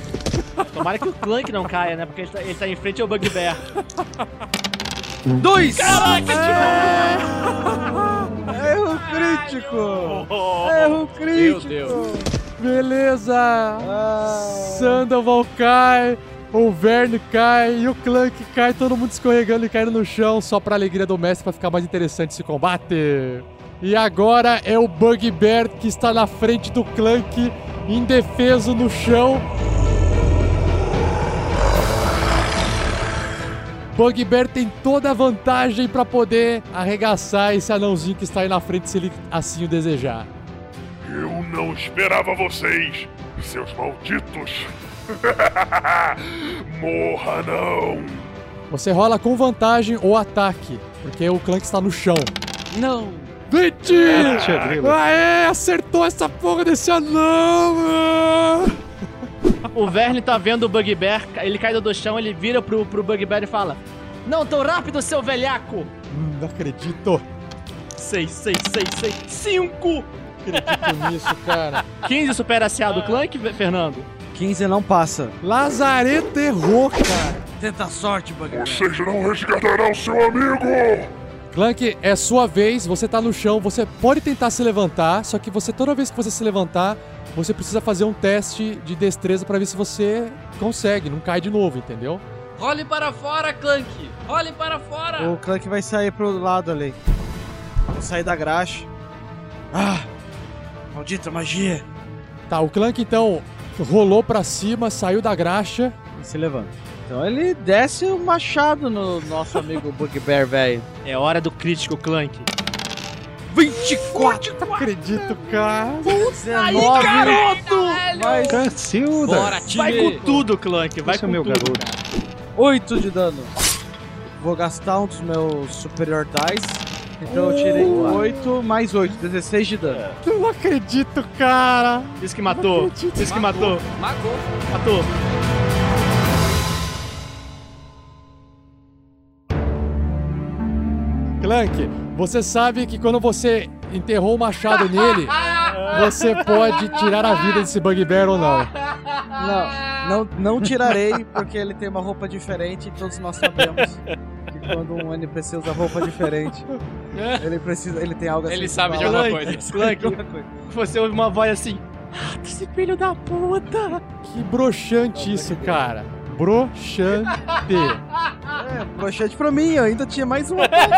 Tomara que o Clank não caia, né? Porque ele tá, ele tá em frente ao Bugbear. Dois! Caraca, Erro crítico! Erro crítico! Meu Deus. Beleza! Ah. Sandoval cai, o Verne cai e o Clank cai, todo mundo escorregando e caindo no chão, só pra alegria do mestre pra ficar mais interessante esse combate. E agora é o Bugbear que está na frente do Clank, indefeso no chão. Bugbear tem toda a vantagem pra poder arregaçar esse anãozinho que está aí na frente se ele assim o desejar. Eu não esperava vocês, seus malditos. Morra não. Você rola com vantagem ou ataque, porque o Clank está no chão. Não! 20! Tia Grila. Aê, acertou essa porra desse anão! ah! O Verne tá vendo o Bugbear, ele cai do chão, ele vira pro, pro Bugbear e fala: Não tão rápido, seu velhaco! Hum, Não acredito. 6, 6, 6, 6, 5! Acredito nisso, cara. 15 supera a CA do Clank, Fernando? 15 não passa. Lazareto errou, cara. Tenta a sorte, Bugbear. Vocês não resgatarão seu amigo. Clank, é sua vez, você tá no chão, você pode tentar se levantar, só que você, toda vez que você se levantar, você precisa fazer um teste de destreza pra ver se você consegue, não cai de novo, entendeu? Role para fora, Clank! Role para fora! O Clank vai sair pro lado ali. Vou sair da graxa. Ah! Maldita magia! Tá, o Clank então rolou pra cima, saiu da graxa. E se levanta. Então ele desce o machado no nosso amigo Bugbear, velho. É hora do crítico, Clank. 24! Não acredito, cara. 19! garoto! Mais Cacilda! Bora, time! Vai com tudo, Clank, vai Esse é com o meu tudo. garoto. 8 de dano. Vou gastar um dos meus superior dice. Então eu tirei 8 mais 8, 16 de dano. Eu não acredito, cara. Isso que matou, isso que matou, Magou. matou. Clank, você sabe que quando você enterrou o machado nele, você pode tirar a vida desse Bugbear ou não. Não, não, não tirarei, porque ele tem uma roupa diferente e todos nós sabemos quando um NPC usa roupa diferente, ele precisa. Ele tem algo assim. Ele sabe de alguma coisa. Clank, Alguma coisa. você ouve uma voz assim. Mata esse filho da puta! Que broxante isso, cara. Broxante. É, broxante pra mim, eu ainda tinha mais um ataque.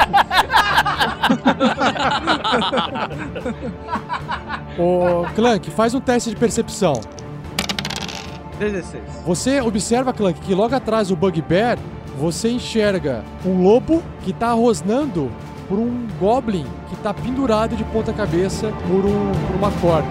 Ô, Clank, faz um teste de percepção. 16. Você observa, Clank, que logo atrás do Bugbear você enxerga um lobo que tá rosnando por um goblin que tá pendurado de ponta cabeça por, um, por uma corda.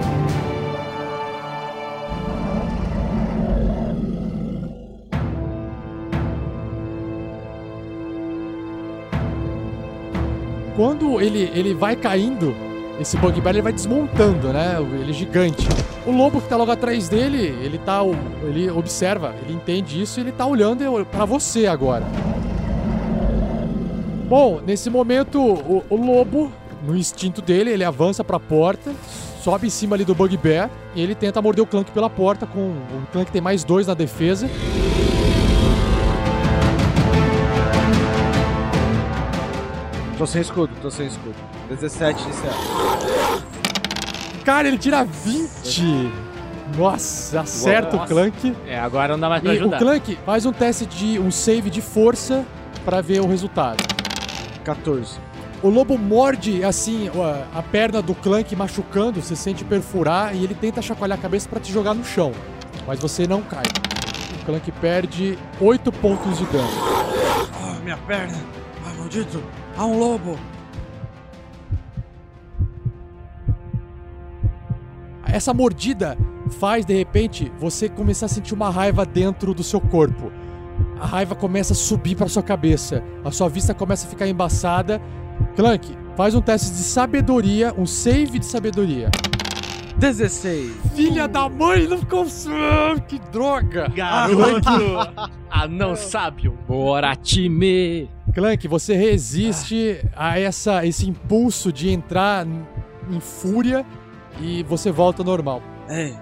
Quando ele, ele vai caindo, esse bugbear ele vai desmontando, né? Ele é gigante. O lobo que tá logo atrás dele, ele tá. Ele observa, ele entende isso e ele tá olhando pra você agora. Bom, nesse momento, o, o lobo, no instinto dele, ele avança pra porta, sobe em cima ali do bugbear e ele tenta morder o Clank pela porta com. O Clank tem mais dois na defesa. Tô sem escudo, tô sem escudo. 17 inicial. Cara, ele tira 20! Nossa, acerta o Nossa. Clank. É, agora não dá mais pra E o ajudar. Clank faz um teste de um save de força pra ver o resultado. 14. O lobo morde assim a, a perna do Clank machucando, você sente perfurar e ele tenta chacoalhar a cabeça pra te jogar no chão, mas você não cai. O Clank perde 8 pontos de dano. Ah, minha perna. Ah, maldito. Há um lobo. Essa mordida faz de repente você começar a sentir uma raiva dentro do seu corpo. A raiva começa a subir para sua cabeça. A sua vista começa a ficar embaçada. Clank, faz um teste de sabedoria, um save de sabedoria. 16. Filha da mãe, não consegue! Que droga! Garoto! ah, não sábio! Bora, time! Clank, você resiste a essa, esse impulso de entrar em fúria e você volta ao normal. Ei,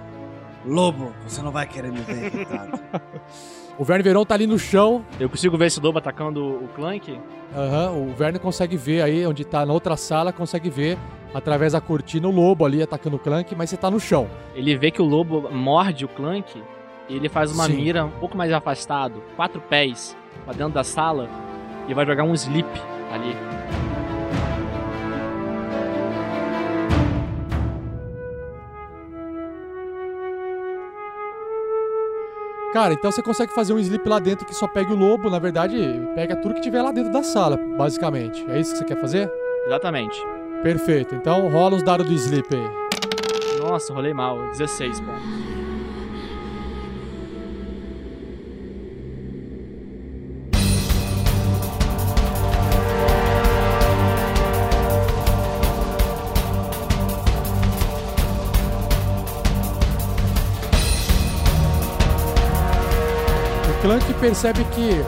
lobo, você não vai querer me ver, coitado. O Verne Veron tá ali no chão. Eu consigo ver esse lobo atacando o Clank? Aham, o Verne consegue ver aí, onde tá na outra sala, consegue ver através da cortina o lobo ali atacando o Clank, mas você tá no chão. Ele vê que o lobo morde o Clank e ele faz uma Sim. mira um pouco mais afastado, quatro pés, pra dentro da sala, e vai jogar um sleep ali. Cara, então você consegue fazer um sleep lá dentro que só pega o lobo, na verdade, pega tudo que tiver lá dentro da sala, basicamente. É isso que você quer fazer? Exatamente. Perfeito. Então rola os dados do sleep aí. Nossa, rolei mal. 16 pontos. Clank percebe que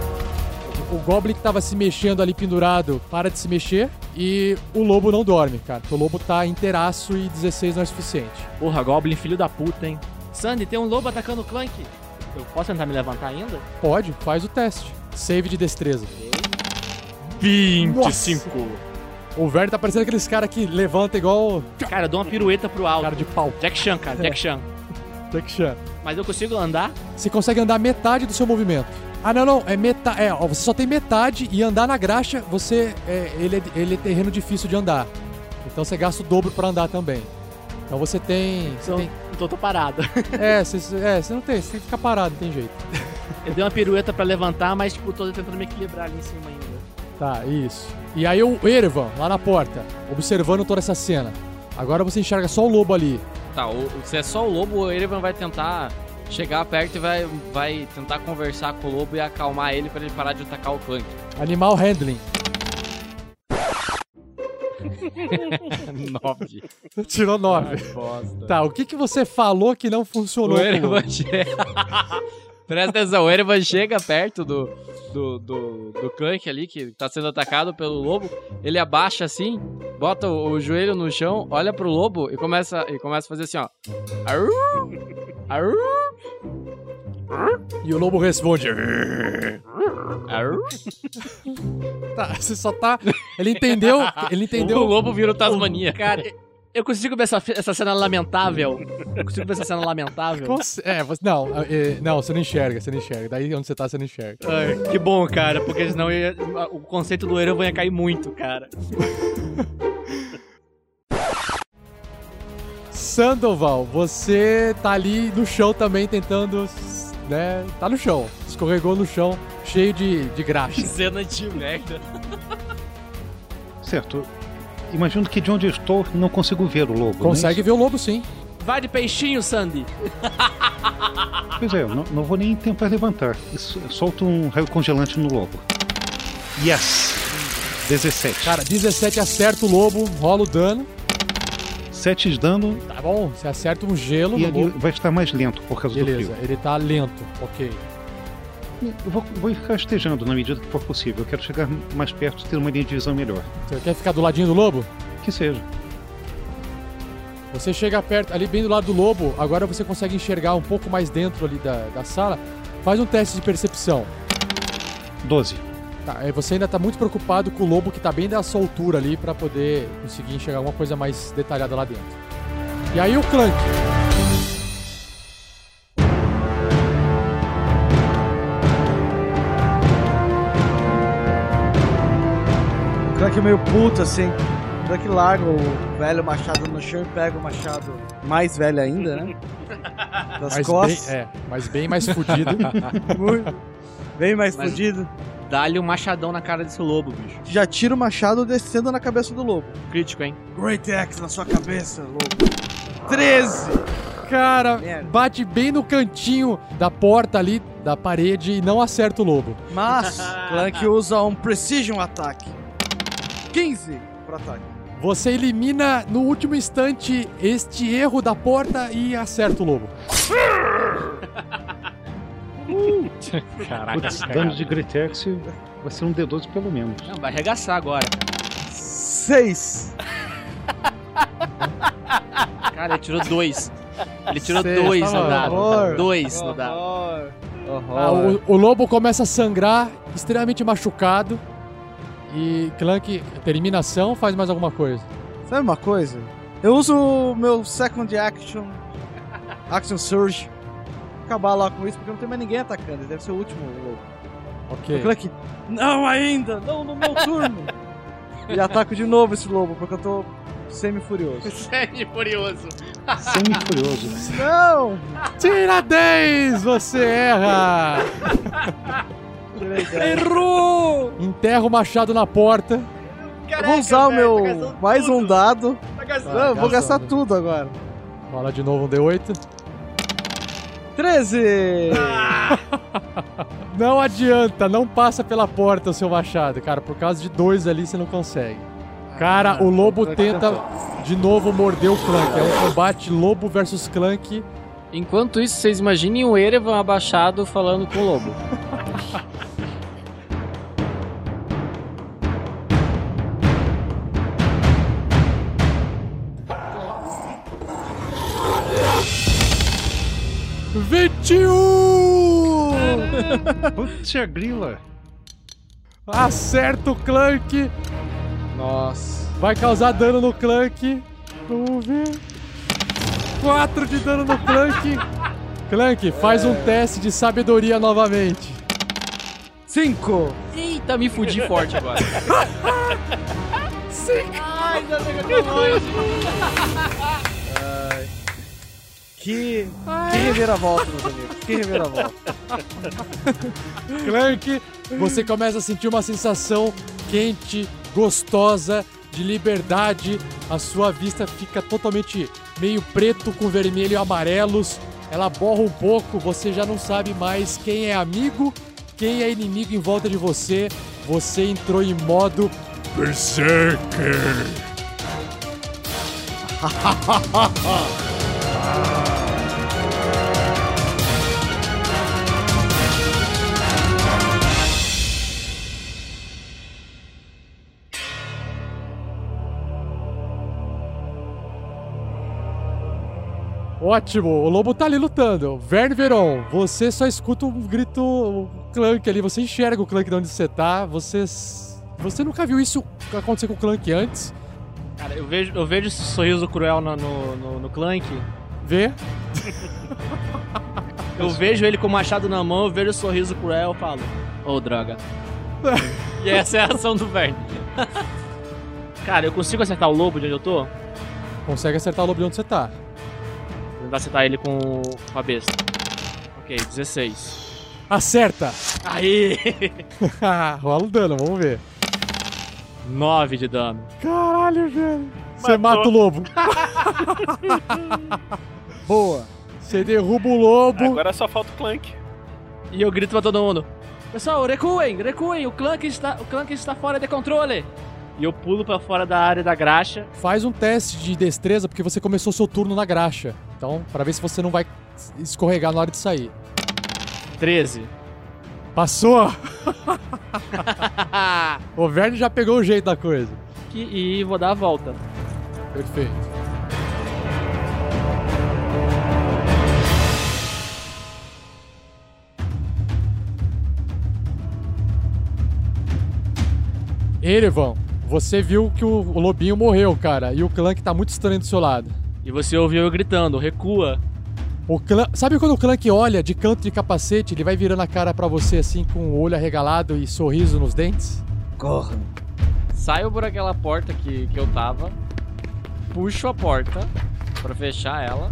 o Goblin que tava se mexendo ali pendurado para de se mexer e o lobo não dorme, cara. porque O lobo tá inteiraço e 16 não é suficiente. Porra, Goblin, filho da puta, hein? Sandy, tem um lobo atacando o Clank. Eu posso tentar me levantar ainda? Pode, faz o teste. Save de destreza. 25. O Verne tá parecendo aqueles caras que levanta igual. Cara, eu dou uma pirueta pro alto. Cara de pau. Jack Chan, cara, Jack Chan. Jack Chan. Mas eu consigo andar? Você consegue andar metade do seu movimento. Ah, não, não. É metade. É, ó, você só tem metade e andar na graxa, você. É, ele, é, ele é terreno difícil de andar. Então você gasta o dobro pra andar também. Então você tem. Você Então, tem... então eu tô parado. É, você, é, você não tem. Você tem que ficar parado, não tem jeito. Eu dei uma pirueta pra levantar, mas tipo, tô tentando me equilibrar ali em cima ainda. Tá, isso. E aí o Erevan, lá na porta, observando toda essa cena. Agora você enxerga só o lobo ali. Tá, o, se é só o lobo, o Erevan vai tentar chegar perto e vai, vai tentar conversar com o lobo e acalmar ele pra ele parar de atacar o Clank. Animal Handling. 9. Tirou 9. bosta. Tá, o que, que você falou que não funcionou? O Erevan. Presta atenção, o Erevan chega perto do, do, do, do Clank ali, que tá sendo atacado pelo lobo. Ele abaixa assim, bota o, o joelho no chão, olha pro lobo e começa, e começa a fazer assim, ó. Arru! Arru! E o lobo responde. Tá, você só tá. Ele entendeu. Ele entendeu. O lobo vira o Tasmania. Cara, eu consigo ver essa, essa cena lamentável. Eu consigo ver essa cena lamentável. É, você, não, é, não, você não enxerga, você não enxerga. Daí onde você tá, você não enxerga. Ai, que bom, cara, porque senão ia- o conceito do Erevan ia cair muito, cara. Sandoval, você tá ali no chão também tentando, né? Tá no chão. Escorregou no chão, cheio de, de graxa. Cena de merda. Certo. Imagino que de onde eu estou não consigo ver o lobo. Consegue né? ver o lobo sim. Vai de peixinho, Sandy. Pois é, eu não, não vou nem tentar levantar. Solto um raio congelante no lobo. Yes! 17. Cara, 17 acerta o lobo, rola o dano. 7 de dano. Tá bom, você acerta um gelo E no ele lobo. vai estar mais lento por causa Beleza, do frio. ele tá lento, ok. Eu vou, vou ficar estejando na medida que for possível. Eu quero chegar mais perto e ter uma linha de visão melhor. Você quer ficar do ladinho do lobo? Que seja. Você chega perto, ali bem do lado do lobo, agora você consegue enxergar um pouco mais dentro ali da, da sala. Faz um teste de percepção. 12. Tá, você ainda tá muito preocupado com o lobo que tá bem da sua altura ali pra poder conseguir enxergar alguma coisa mais detalhada lá dentro. E aí o Clank. Meio puto, assim. O Crank larga o velho machado no chão e pega o machado mais velho ainda, né? Das Mas costas. bem, é, mas bem mais fudido. Muito. Bem mais Mas- fudido. Dá-lhe um machadão na cara desse lobo, bicho. Já tira o machado descendo na cabeça do lobo. Crítico, hein? Great Axe na sua cabeça, lobo. 13! Cara, Merda. bate bem no cantinho da porta ali, da parede, e não acerta o lobo. Mas, Clank usa um Precision Attack. 15 pro ataque. Você elimina no último instante este erro da porta e acerta o lobo. Caraca, Putz, danos de Gretex vai ser um D12 pelo menos. Não, vai arregaçar agora. 6! Cara, ele tirou dois. Ele tirou Seis, dois no dado. Horror. Dois no dado. Horror. Ah, o, o lobo começa a sangrar, extremamente machucado. E Clank, terminação, faz mais alguma coisa. Sabe uma coisa? Eu uso o meu Second Action, Action Surge, acabar lá com isso, porque não tem mais ninguém atacando. Ele deve ser o último lobo. Ok. O Clank, não ainda, não no meu turno. e ataco de novo esse lobo, porque eu tô semi-furioso. Semi furioso. Semi-furioso. Não! Tira 10! Você erra! Errou! Enterra o machado na porta. Eu vou usar o meu mais um dado. Tá Não, eu vou gastar gastando. tudo agora. Rola de novo um D8. 13! Não adianta, não passa pela porta o seu machado, cara. Por causa de dois ali você não consegue. Cara, o lobo tenta de novo morder o Clank. É um combate lobo versus Clank. Enquanto isso, vocês imaginem o Erevan abaixado falando com o lobo. Putz, a grila. Acerta o Clank. Nossa. Vai causar dano no Clank. Vamos ver. 4 de dano no Clank. Clank, faz um teste de sabedoria novamente. 5! Eita, me fudi forte agora. Ai, já pegou longe. Ai. Que, que reviravolta, meus amigos. Que reviravolta. Clank, você começa a sentir uma sensação quente, gostosa, de liberdade. A sua vista fica totalmente meio preto com vermelho e amarelos. Ela borra um pouco, você já não sabe mais quem é amigo, quem é inimigo em volta de você. Você entrou em modo Berserker. Ótimo, o lobo tá ali lutando. Verne Veron, você só escuta um grito um Clank ali, você enxerga o Clank de onde você tá, você. Você nunca viu isso acontecer com o Clank antes? Cara, eu vejo, eu vejo esse sorriso cruel no, no, no, no Clank. Vê? Eu vejo ele com o machado na mão, eu vejo o sorriso cruel e falo, ô droga. e essa é a ação do Verne. Cara, eu consigo acertar o lobo de onde eu tô? Consegue acertar o lobo de onde você tá. Vou acertar ele com, com a besta. Ok, 16. Acerta! Aí! Rola o dano, vamos ver. 9 de dano. Caralho, velho. Você mata o lobo. Boa. Você derruba o lobo. Agora só falta o Clank. E eu grito pra todo mundo: Pessoal, recuem, recuem, o Clank está, o Clank está fora de controle. E eu pulo pra fora da área da graxa. Faz um teste de destreza, porque você começou seu turno na graxa. Então, pra ver se você não vai escorregar na hora de sair. 13. Passou! o Verne já pegou o jeito da coisa. Que- E vou dar a volta. Perfeito. Erevan, você viu que o, lobinho morreu, cara, e o Clank tá muito estranho do seu lado. E você ouviu eu gritando: recua. O Clank, sabe quando o Clank olha de canto de capacete, ele vai virando a cara pra você assim com o olho arregalado e sorriso nos dentes? Corra. Saio por aquela porta que, que eu tava, puxo a porta pra fechar ela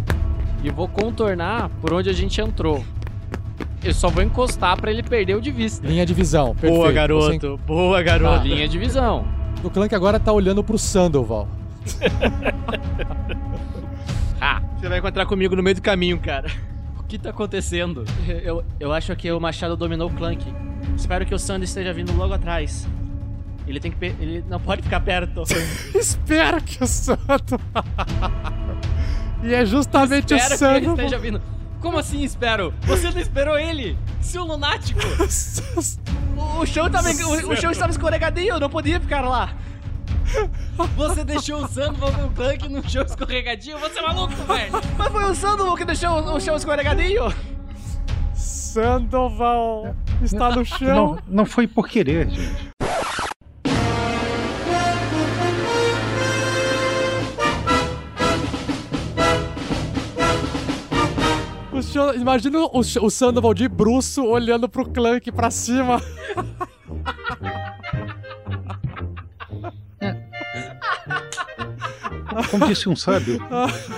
e vou contornar por onde a gente entrou. Eu só vou encostar pra ele perder o de vista. Linha de visão, perfeito. Boa, garoto. Você- Boa, garoto. Tá. Linha de visão. O Clank agora tá olhando pro Sandoval. Ah, você vai encontrar comigo no meio do caminho, cara. O que tá acontecendo? Eu, eu acho que o Machado dominou o Clank. Espero que o Sandy esteja vindo logo atrás. Ele tem que. Ele não pode ficar perto. Espero que o Sandoval. e é justamente Espero o que ele esteja vindo. Como assim espero? Você não esperou ele? Seu lunático! O, o chão tava, o, o chão estava escorregadinho, eu não podia ficar lá. Você deixou o Sandoval com o Clank no chão escorregadinho? Você é maluco, velho! Mas foi o Sandoval que deixou o, o chão escorregadinho. Sandoval está no chão. Não, não foi por querer, gente. Imagina o, o Sandoval de bruço olhando pro Clank pra cima. Como disse um sábio,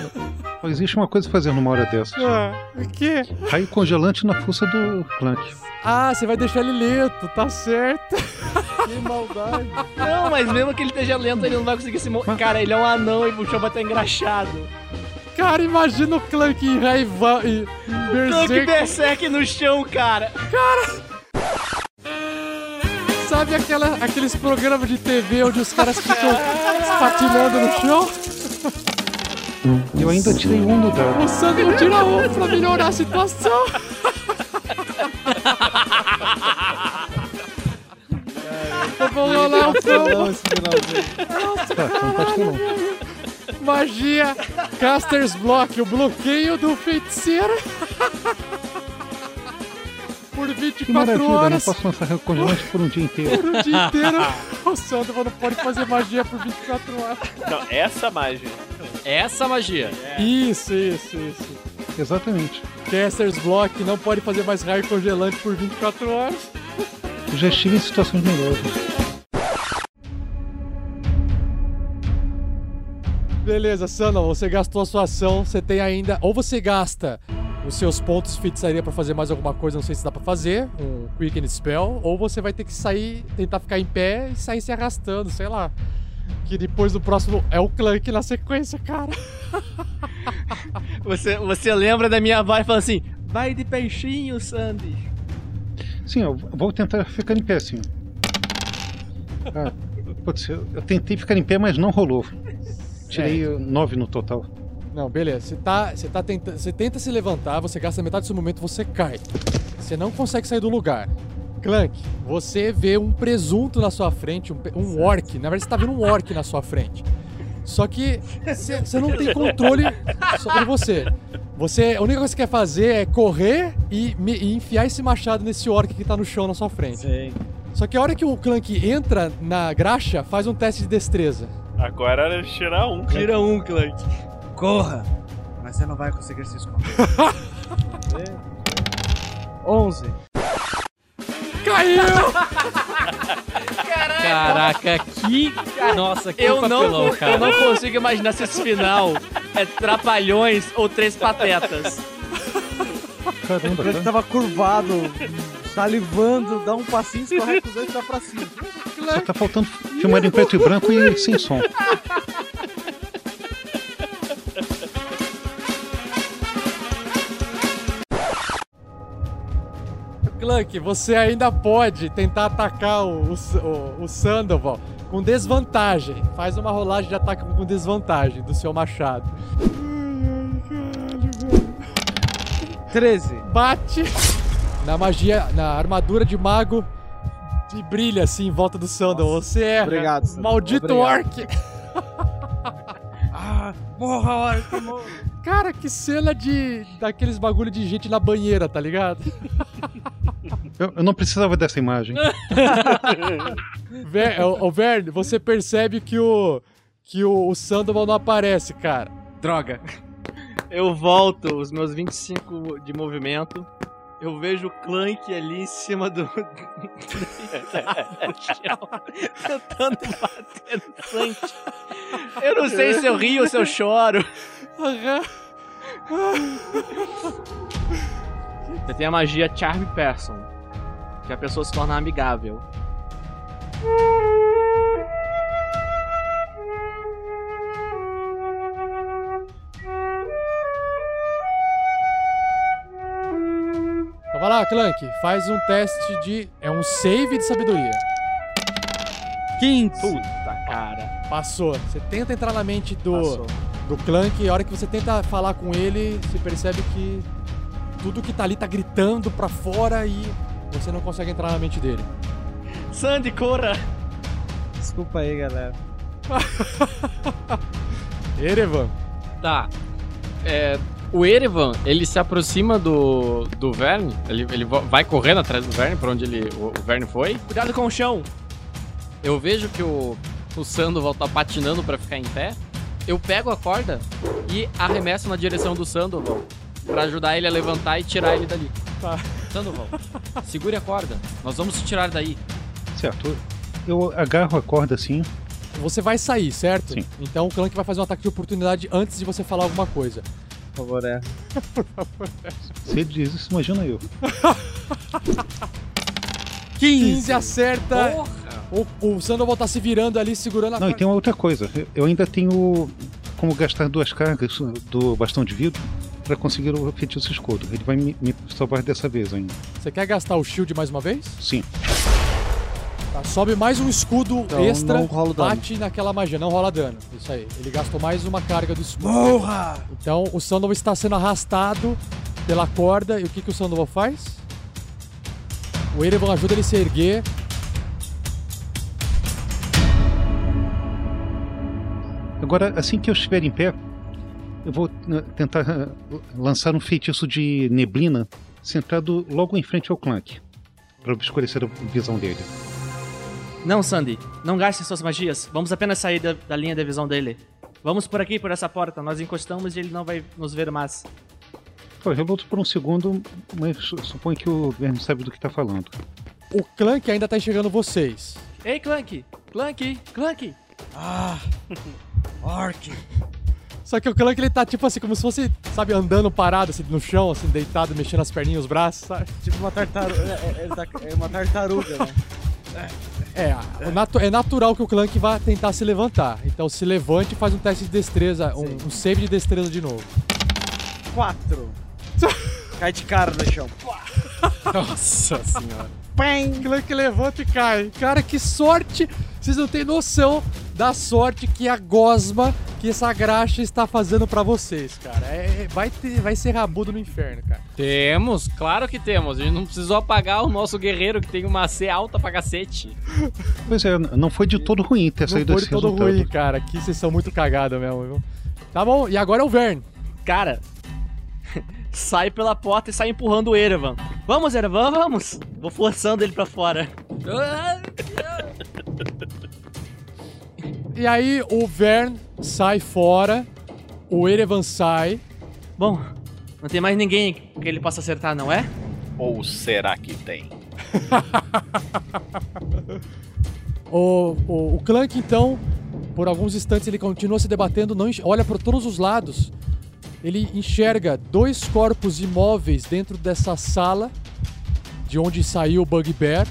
existe uma coisa a fazer numa hora dessas. Ah, o quê? Raio congelante na fuça do Clank. Ah, você vai deixar ele lento, tá certo. que maldade. Não, mas mesmo que ele esteja lento, ele não vai conseguir se mover. Cara, ele é um anão e o chão vai estar engraxado. Cara, imagina o Clank em raiva e Clank berserk. Berserk no chão, cara. Sabe aquela, aqueles programas de TV onde os caras ficam patinando no chão? Eu ainda tirei um no dado. O Sandoval tira um pra melhorar a situação. Eu vou rolar o. Tá, então pastelão. Magia, Caster's Block, o bloqueio do feiticeiro. Por Que 24 maravilha, não horas. posso lançar raio congelante por um dia inteiro. Por um dia inteiro. O Sandoval não pode fazer magia por 24 horas. Não, essa magia. Essa magia. Isso, isso, isso. Exatamente. Caster's Block não pode fazer mais raio congelante por 24 horas. Eu já estive em situações melhores. Beleza, Sana, você gastou a sua ação, você tem ainda. Ou você gasta os seus pontos de feitiçaria pra fazer mais alguma coisa, não sei se dá pra fazer, um Quicken Spell, ou você vai ter que sair, tentar ficar em pé e sair se arrastando, sei lá. Que depois do próximo é o Clank na sequência, cara. Você, você lembra da minha voz falando assim: vai de peixinho, Sandy. Sim, eu vou tentar ficar em pé, sim. Ah, putz, eu, eu tentei ficar em pé, mas não rolou. Tirei nove no total. Não, beleza. Você tá, você tá tentando, você tenta se levantar, você gasta metade do seu momento, você cai. Você não consegue sair do lugar. Clank, você vê um presunto na sua frente, um, um orc. Na verdade, você tá vendo um orc na sua frente. Só que você você não tem controle sobre você. Você, a única coisa que você quer fazer é correr e, me- e enfiar esse machado nesse orc que tá no chão na sua frente. Sim. Só que a hora que o Clank entra na graxa, faz um teste de destreza. Agora era tirar um. Tira um, Clank. Corra! Mas você não vai conseguir se esconder. 11. Caiu! Caraca, que. Nossa, que Eu não, papelão, cara. eu não consigo imaginar se esse final é Trapalhões ou Três Patetas. Caramba, Ele cara. tava curvado salivando, dá um passinho, escorrega os dois e dá pra cima. Só tá faltando filmar em preto e branco e sem som. Clank, você ainda pode tentar atacar o, o, o, Sandoval com desvantagem. Faz uma rolagem de ataque com desvantagem do seu machado. 13. Bate na magia, na armadura de mago e brilha assim em volta do Sandoval. Você é Obrigado, Sandoval. maldito Obrigado. orc. Ah, morra, orc, morra. Cara, que cena de daqueles bagulho de gente na banheira, tá ligado? Eu, eu não precisava dessa imagem. Ver, o, o Verne, você percebe que o que o, o Sandoval não aparece, cara. Droga. Eu volto os meus 25 de movimento. Eu vejo o Clank ali em cima do. do chão, tentando bater no Clank. Eu não sei se eu rio ou se eu choro. Você tem a magia Charm Person, que a pessoa se torna amigável. Então vai lá, Clank, faz um teste de. É um save de sabedoria. 15. Puta cara. Passou. Você tenta entrar na mente do, Passou. do Clank e a hora que você tenta falar com ele, você percebe que tudo que tá ali tá gritando pra fora e você não consegue entrar na mente dele. Sandy, corra! Desculpa aí, galera. Erevan. Tá. É, o Erevan, ele se aproxima do, do Verne, ele, ele vai correndo atrás do Verne, pra onde ele, o, o Verne foi. Cuidado com o chão! Eu vejo que o, o Sandoval tá patinando pra ficar em pé. Eu pego a corda e arremesso na direção do Sandoval pra ajudar ele a levantar e tirar ele dali. Tá. Sandoval, segure a corda. Nós vamos te tirar daí. Certo. Eu agarro a corda assim. Você vai sair, certo? Sim. Então o Clank vai fazer um ataque de oportunidade antes de você falar alguma coisa. Por favor, é. Se ele diz isso, imagina eu. 15 acerta. O, o Sandoval tá se virando ali, segurando a Não, e tem uma outra coisa. Eu ainda tenho como gastar duas cargas do bastão de vidro para conseguir o feitiço escudo. Ele vai me, me salvar dessa vez ainda. Você quer gastar o shield mais uma vez? Sim. Tá, sobe mais um escudo Então, extra, bate naquela magia, não rola dano. Isso aí. Ele gastou mais uma carga do escudo. Morra! Então o Sandoval está sendo arrastado pela corda. E o que, que o Sandoval faz? O Erevan ajuda ele a se erguer. Agora, assim que eu estiver em pé, eu vou eh, tentar eh, lançar um feitiço de neblina centrado logo em frente ao Clank, para obscurecer a visão dele. Não, Sandy, não gaste suas magias. Vamos apenas sair da, da linha de visão dele. Vamos por aqui, por essa porta. Nós encostamos e ele não vai nos ver mais. Eu luto por um segundo, mas su- suponho que o Verne sabe do que está falando. O Clank ainda tá enxergando vocês. Ei, Clank! Clank! Clank! Ah! Orc! Só que o Clank ele tá tipo assim, como se fosse, sabe, andando parado assim no chão, assim, deitado, mexendo as perninhas, os braços, sabe? Tipo uma tartaruga. É, é- é uma tartaruga, né? É, o natu- é natural que o Clank vá tentar se levantar. Então se levante e faz um teste de destreza, um, um save de destreza de novo. Quatro. Cai de cara no chão. Nossa senhora. Clank levanta e cai. Cara, que sorte! Vocês não têm noção da sorte que a gosma, que essa graxa está fazendo pra vocês, cara. É, vai, ter, vai ser rabudo no inferno, cara. Temos, claro que temos. A gente não precisou apagar o nosso guerreiro que tem uma C alta pra cacete. Pois é, não foi de todo ruim ter Não saído foi esse todo resultado. ruim, cara. Aqui vocês são muito cagados mesmo, viu? Tá bom, e agora é o Vern. Cara, sai pela porta e sai empurrando o Erevan. Vamos, Erevan, vamos! Vou forçando ele pra fora. E aí o Vern sai fora, o Erevan sai. Bom, não tem mais ninguém que ele possa acertar, não é? Ou será que tem? O, o, o Clank, então, por alguns instantes ele continua se debatendo, não olha para todos os lados. Ele enxerga dois corpos imóveis dentro dessa sala de onde saiu o Bugbear.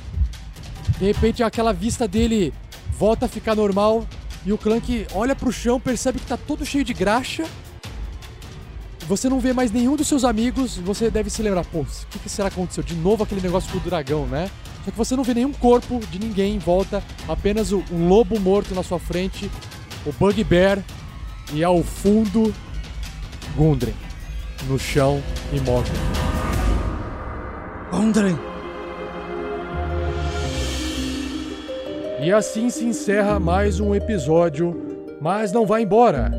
De repente, aquela vista dele volta a ficar normal e o Clank olha pro chão, percebe que tá todo cheio de graxa. Você não vê mais nenhum dos seus amigos, você deve se lembrar, pô, o que, que será que aconteceu? De novo aquele negócio com o dragão, né? Só que você não vê nenhum corpo de ninguém em volta, apenas um lobo morto na sua frente, o Bugbear e ao fundo, Gundren, no chão, imóvel. Gundren! E assim se encerra mais um episódio, mas não vá embora,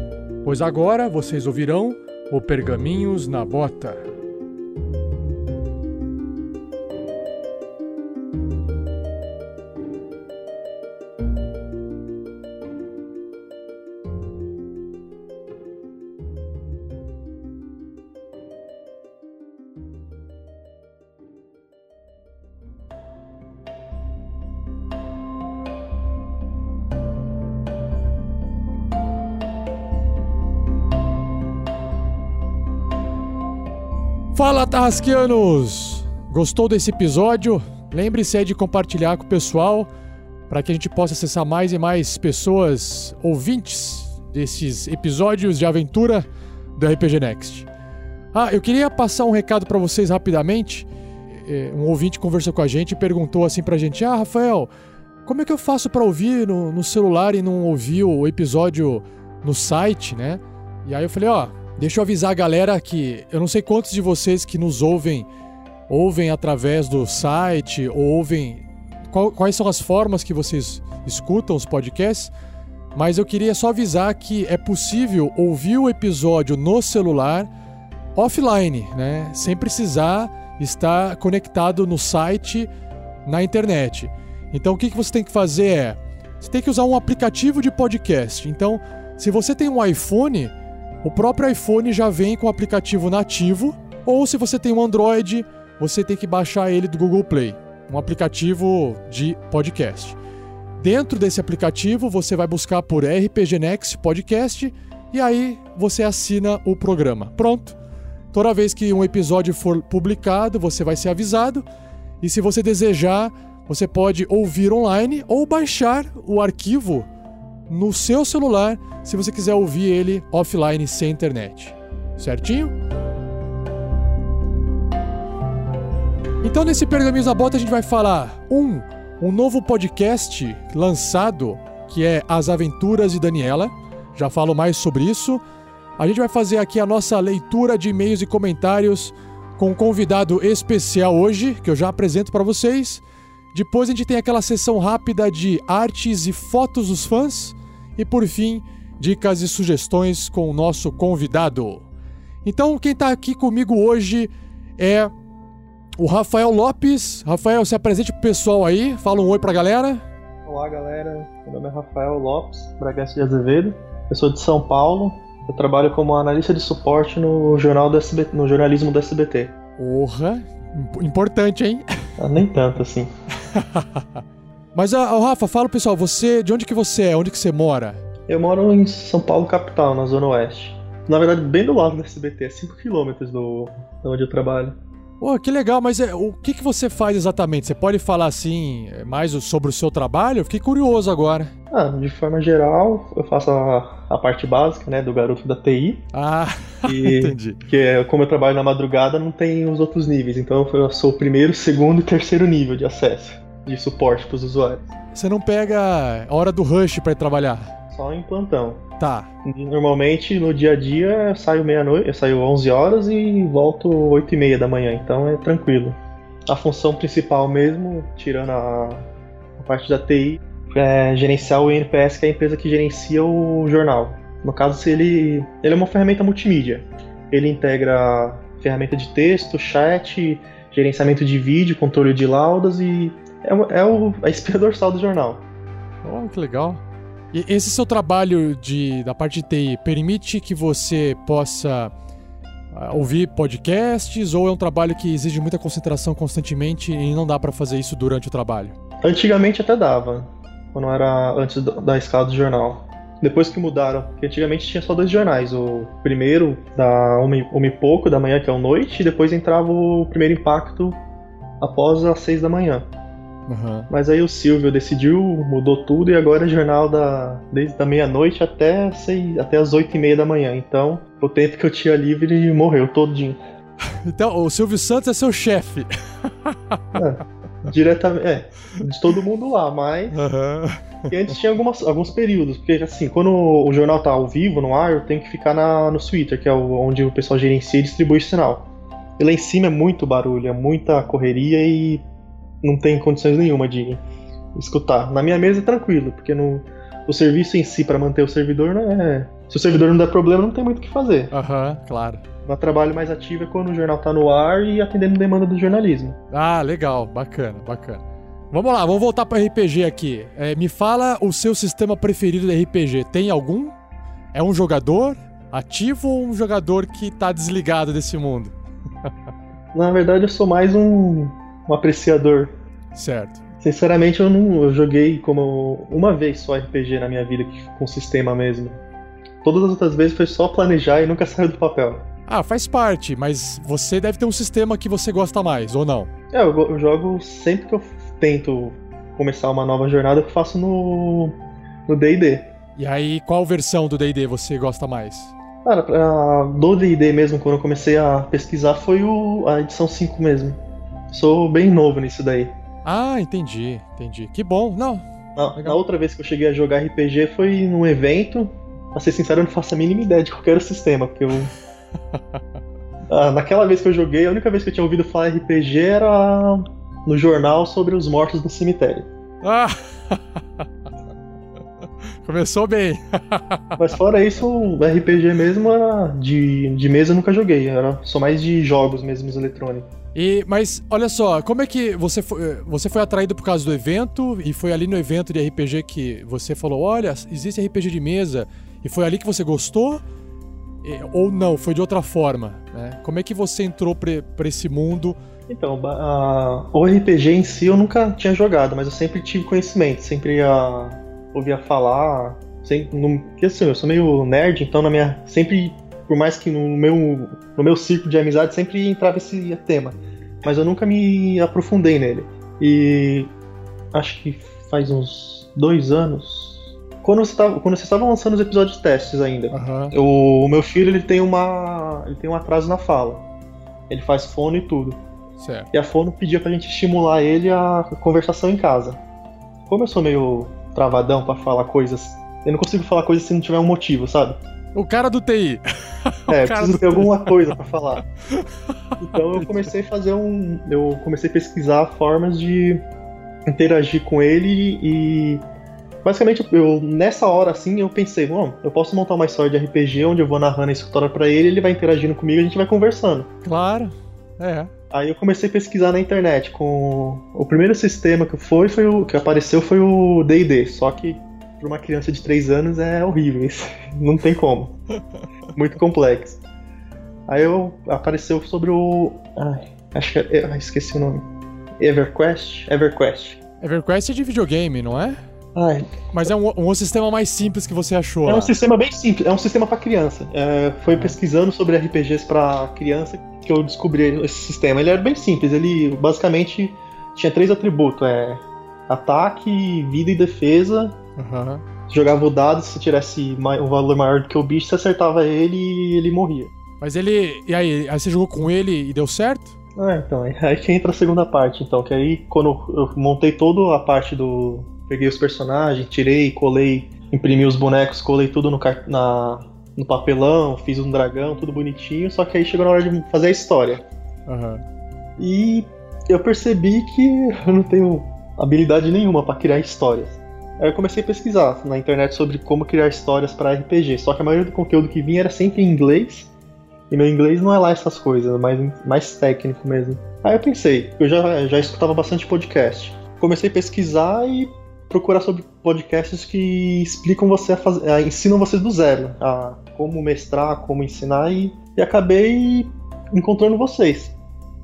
pois agora vocês ouvirão o Pergaminhos na Bota. Fala, Tarrasqueanos! Gostou desse episódio? Lembre-se de compartilhar com o pessoal para que a gente possa acessar mais e mais pessoas ouvintes desses episódios de aventura do RPG Next. Ah, eu queria passar um recado para vocês rapidamente. É, Um ouvinte conversou com a gente e perguntou assim pra gente: Ah, Rafael, como é que eu faço para ouvir no, no celular e não ouvir o episódio no site, né? E aí eu falei: Ó, deixa eu avisar a galera que eu não sei quantos de vocês que nos ouvem ouvem através do site ou ouvem qual- quais são as formas que vocês escutam os podcasts, mas eu queria só avisar que é possível ouvir o episódio no celular offline, né? Sem precisar estar conectado no site na internet. Então o que, que você tem que fazer é você tem que usar um aplicativo de podcast. Então, se você tem um iPhone, o próprio iPhone já vem com o aplicativo nativo, ou se você tem um Android, você tem que baixar ele do Google Play, um aplicativo de podcast. Dentro desse aplicativo, você vai buscar por RPG Next Podcast e aí você assina o programa. Pronto. Toda vez que um episódio for publicado, você vai ser avisado. E se você desejar, você pode ouvir online ou baixar o arquivo no seu celular, se você quiser ouvir ele offline sem internet. Certinho? Então, nesse Pergaminhos da Bota, a gente vai falar um, um novo podcast lançado que é As Aventuras de Daniela. Já falo mais sobre isso. A gente vai fazer aqui a nossa leitura de e-mails e comentários com um convidado especial hoje, que eu já apresento para vocês. Depois a gente tem aquela sessão rápida de artes e fotos dos fãs. E por fim, dicas e sugestões com o nosso convidado. Então, quem tá aqui comigo hoje é o Rafael Lopes. Rafael, se apresente pro pessoal aí, fala um oi pra galera. Olá galera, meu nome é Rafael Lopes Bragança de Azevedo, eu sou de São Paulo, eu trabalho como analista de suporte no jornal do SBT, no jornalismo do SBT. Porra, imp- importante, hein? Ah, nem tanto assim. Mas, ah, ô, Rafa, fala pessoal, você, de onde que você é? Onde que você mora? Eu moro em São Paulo capital, na zona oeste. Na verdade, bem do lado do SBT, é 5km do de onde eu trabalho. Pô, que legal, mas é, o que, que você faz exatamente? Você pode falar assim, é, mais sobre o seu trabalho? Eu fiquei curioso agora. Ah, de forma geral, eu faço a, a parte básica, né, do garoto da TI. Ah, E, entendi. Que é, como eu trabalho na madrugada, não tem os outros níveis. Então eu sou o primeiro, segundo e terceiro nível de acesso, de suporte para os usuários. Você não pega a hora do rush ir trabalhar? Só em plantão. Tá. Normalmente no dia a dia eu saio meia-noite, eu saio 11 horas e volto 8 e meia da manhã, então é tranquilo. A função principal mesmo, tirando a, a parte da TI, é gerenciar o INPS, que é a empresa que gerencia o jornal. No caso, se ele, ele é uma ferramenta multimídia. Ele integra ferramenta de texto, chat, gerenciamento de vídeo, controle de laudas e é, o- é o, a espinha dorsal do jornal. Oh, que legal. E esse seu trabalho de, da parte de TI permite que você possa ah, ouvir podcasts ou é um trabalho que exige muita concentração constantemente e não dá pra fazer isso durante o trabalho? Antigamente até dava, quando era antes da escala do jornal. Depois que mudaram, porque antigamente tinha só dois jornais. O primeiro, da uma, e- uma e pouco da manhã, que é o noite, e depois entrava o primeiro impacto após as 6 da manhã. Uhum. Mas aí o Silvio decidiu, mudou tudo e agora é jornal da, desde a meia-noite até, seis, até as 8 e meia da manhã. Então, o tempo que eu tinha livre morreu todinho. Então, o Silvio Santos é seu chefe. É, diretamente, é, de todo mundo lá, mas. E antes tinha algumas, alguns períodos, porque assim, quando o jornal tá ao vivo, no ar, eu tenho que ficar na, no Twitter, que é o, onde o pessoal gerencia e distribui o sinal. E lá em cima é muito barulho, é muita correria e não tem condições nenhuma de escutar. Na minha mesa é tranquilo, porque no, o serviço em si, para manter o servidor, não é. Se o servidor não der problema, não tem muito o que fazer. Aham, claro. O trabalho mais ativo é quando o jornal tá no ar e atendendo demanda do jornalismo. Ah, legal, bacana, bacana. Vamos lá, vamos voltar para RPG aqui. É, me fala o seu sistema preferido de RPG. Tem algum? É um jogador ativo ou um jogador que tá desligado desse mundo? Na verdade, eu sou mais um, um apreciador. Certo. Sinceramente, eu não eu joguei como uma vez só RPG na minha vida com sistema mesmo. Todas as outras vezes foi só planejar e nunca saiu do papel. Ah, faz parte, mas você deve ter um sistema que você gosta mais, ou não? É, eu, eu jogo sempre que eu tento começar uma nova jornada, eu faço no no D&D. E aí, qual versão do D&D você gosta mais? Cara, pra, do D&D mesmo, quando eu comecei a pesquisar, foi o, a edição 5 mesmo. Sou bem novo nisso daí. Ah, entendi, entendi. Que bom, não. Na, na outra vez que eu cheguei a jogar RPG foi num evento. Pra ser sincero, eu não faço a mínima ideia de qual era o sistema, porque eu. ah, naquela vez que eu joguei, a única vez que eu tinha ouvido falar RPG era no jornal sobre os mortos no cemitério. Ah! Começou bem. Mas fora isso, o RPG mesmo era de, de mesa eu nunca joguei. Era só mais de jogos mesmo eletrônicos. E, mas olha só, como é que você foi, você foi atraído por causa do evento e foi ali no evento de RPG que você falou, olha, existe RPG de mesa e foi ali que você gostou? E, ou não, foi de outra forma? Né? Como é que você entrou para esse mundo? Então, o RPG em si eu nunca tinha jogado, mas eu sempre tive conhecimento, sempre ouvia falar, sempre, no, porque assim, eu sou meio nerd, então na minha sempre por mais que no meu, no meu círculo de amizade sempre entrava esse tema. Mas eu nunca me aprofundei nele. E acho que faz uns dois anos. Quando você tava, quando vocês estavam lançando os episódios testes ainda, uhum. o, o, meu filho ele tem uma. ele tem um atraso na fala. Ele faz fono e tudo. Certo. E a fono pedia pra gente estimular ele a conversação em casa. Como eu sou meio travadão para falar coisas. Eu não consigo falar coisas se não tiver um motivo, sabe? O cara do TI. É, preciso ter alguma coisa para falar. Então eu comecei a fazer um. Eu comecei a pesquisar formas de interagir com ele e. Basicamente, eu, nessa hora assim, eu pensei, bom, eu posso montar uma história de RPG onde eu vou narrando a história para ele, ele vai interagindo comigo e a gente vai conversando. Claro, é. Aí eu comecei a pesquisar na internet com o primeiro sistema que foi, foi o que apareceu foi o D&D, só que para uma criança de 3 anos é horrível isso. Não tem como. Muito complexo. Aí eu apareceu sobre o. Ai, acho que é, esqueci o nome. EverQuest? EverQuest. EverQuest é de videogame, não é? Ai. Mas é um, um sistema mais simples que você achou. É lá. um sistema bem simples, é um sistema para criança. É, foi pesquisando sobre RPGs para criança que eu descobri esse sistema. Ele era bem simples, ele basicamente tinha três atributos: é ataque, vida e defesa. Uhum. Jogava o dado, se tivesse um valor maior do que o bicho, você acertava ele e ele morria. Mas ele. E aí, aí você jogou com ele e deu certo? Ah, então, aí que entra a segunda parte, então, que aí quando eu montei toda a parte do. Peguei os personagens, tirei, colei, imprimi os bonecos, colei tudo no, na, no papelão, fiz um dragão, tudo bonitinho, só que aí chegou na hora de fazer a história. Uhum. E eu percebi que eu não tenho habilidade nenhuma para criar histórias. Aí eu comecei a pesquisar na internet sobre como criar histórias para RPG, só que a maioria do conteúdo que vinha era sempre em inglês, e meu inglês não é lá essas coisas, é mais, mais técnico mesmo. Aí eu pensei, eu já, já escutava bastante podcast. Comecei a pesquisar e procurar sobre podcasts que explicam você a fazer, ensinam vocês do zero, a como mestrar, como ensinar, e, e acabei encontrando vocês.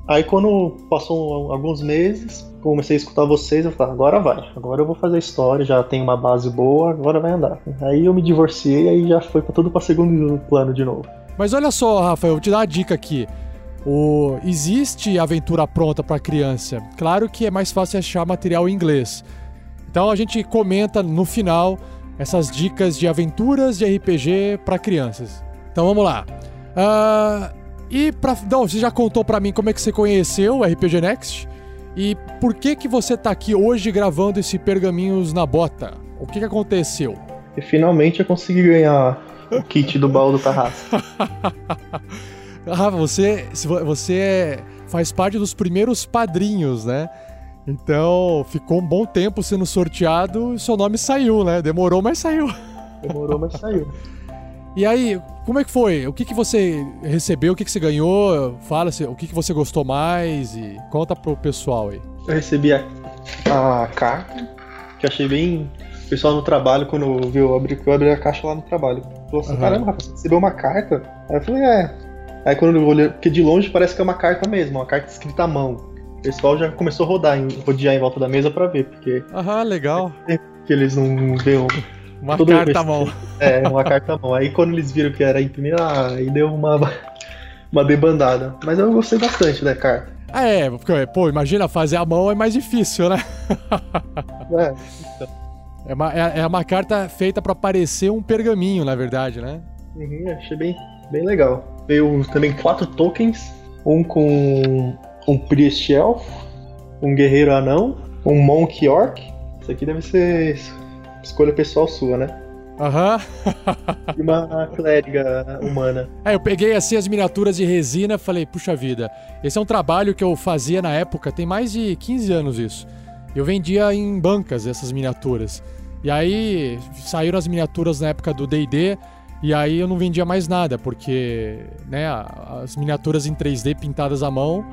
Aí quando passou alguns meses, comecei a escutar vocês, eu falei, agora vai, agora eu vou fazer a história, já tenho uma base boa, agora vai andar. Aí eu me divorciei, aí já foi tudo pra segundo plano de novo. Mas olha só, Rafa, eu vou te dar uma dica aqui. O, existe aventura pronta para criança. Claro que é mais fácil achar material em inglês. Então a gente comenta no final essas dicas de aventuras de RPG para crianças. Então vamos lá. Uh, e pra, não, você já contou para mim como é que você conheceu o RPG Next e por que que você tá aqui hoje gravando esse Pergaminhos na Bota? O que que aconteceu? E finalmente eu consegui ganhar o kit do baú do Tarrasco. ah, você, você faz parte dos primeiros padrinhos, né? Então, ficou um bom tempo sendo sorteado e seu nome saiu, né? Demorou, mas saiu. Demorou, mas saiu. E aí, como é que foi? O que, que você recebeu? O que, que você ganhou? Fala o que, que você gostou mais e conta pro pessoal aí. Eu recebi a, a carta, que achei bem. O pessoal no trabalho, quando viu, eu abri, eu abri a caixa lá no trabalho. Falou assim: uhum. caramba, você recebeu uma carta? Aí eu falei: é. Aí quando eu olhei, porque de longe parece que é uma carta mesmo, uma carta escrita à mão. O pessoal já começou a rodar, em, rodear em volta da mesa para ver, porque. Aham, legal. Que eles não veem. Uma carta à mão. É, uma carta à mão. Aí quando eles viram que era imprimir, ah, aí deu uma, uma debandada. Mas eu gostei bastante da carta. Ah, é, porque, pô, imagina, fazer a mão é mais difícil, né? é. É uma, é, é uma carta feita para parecer um pergaminho, na verdade, né? Uhum, achei bem, bem legal. Veio também quatro tokens, um com um Priest Elf, um Guerreiro Anão, um Monk Orc. Isso aqui deve ser escolha pessoal sua, né? Aham. e uma clériga humana. É, eu peguei assim as miniaturas de resina falei, puxa vida, esse é um trabalho que eu fazia na época, tem mais de 15 anos isso. Eu vendia em bancas essas miniaturas. E aí saíram as miniaturas na época do D&D, e aí eu não vendia mais nada, porque né, as miniaturas em 3D pintadas à mão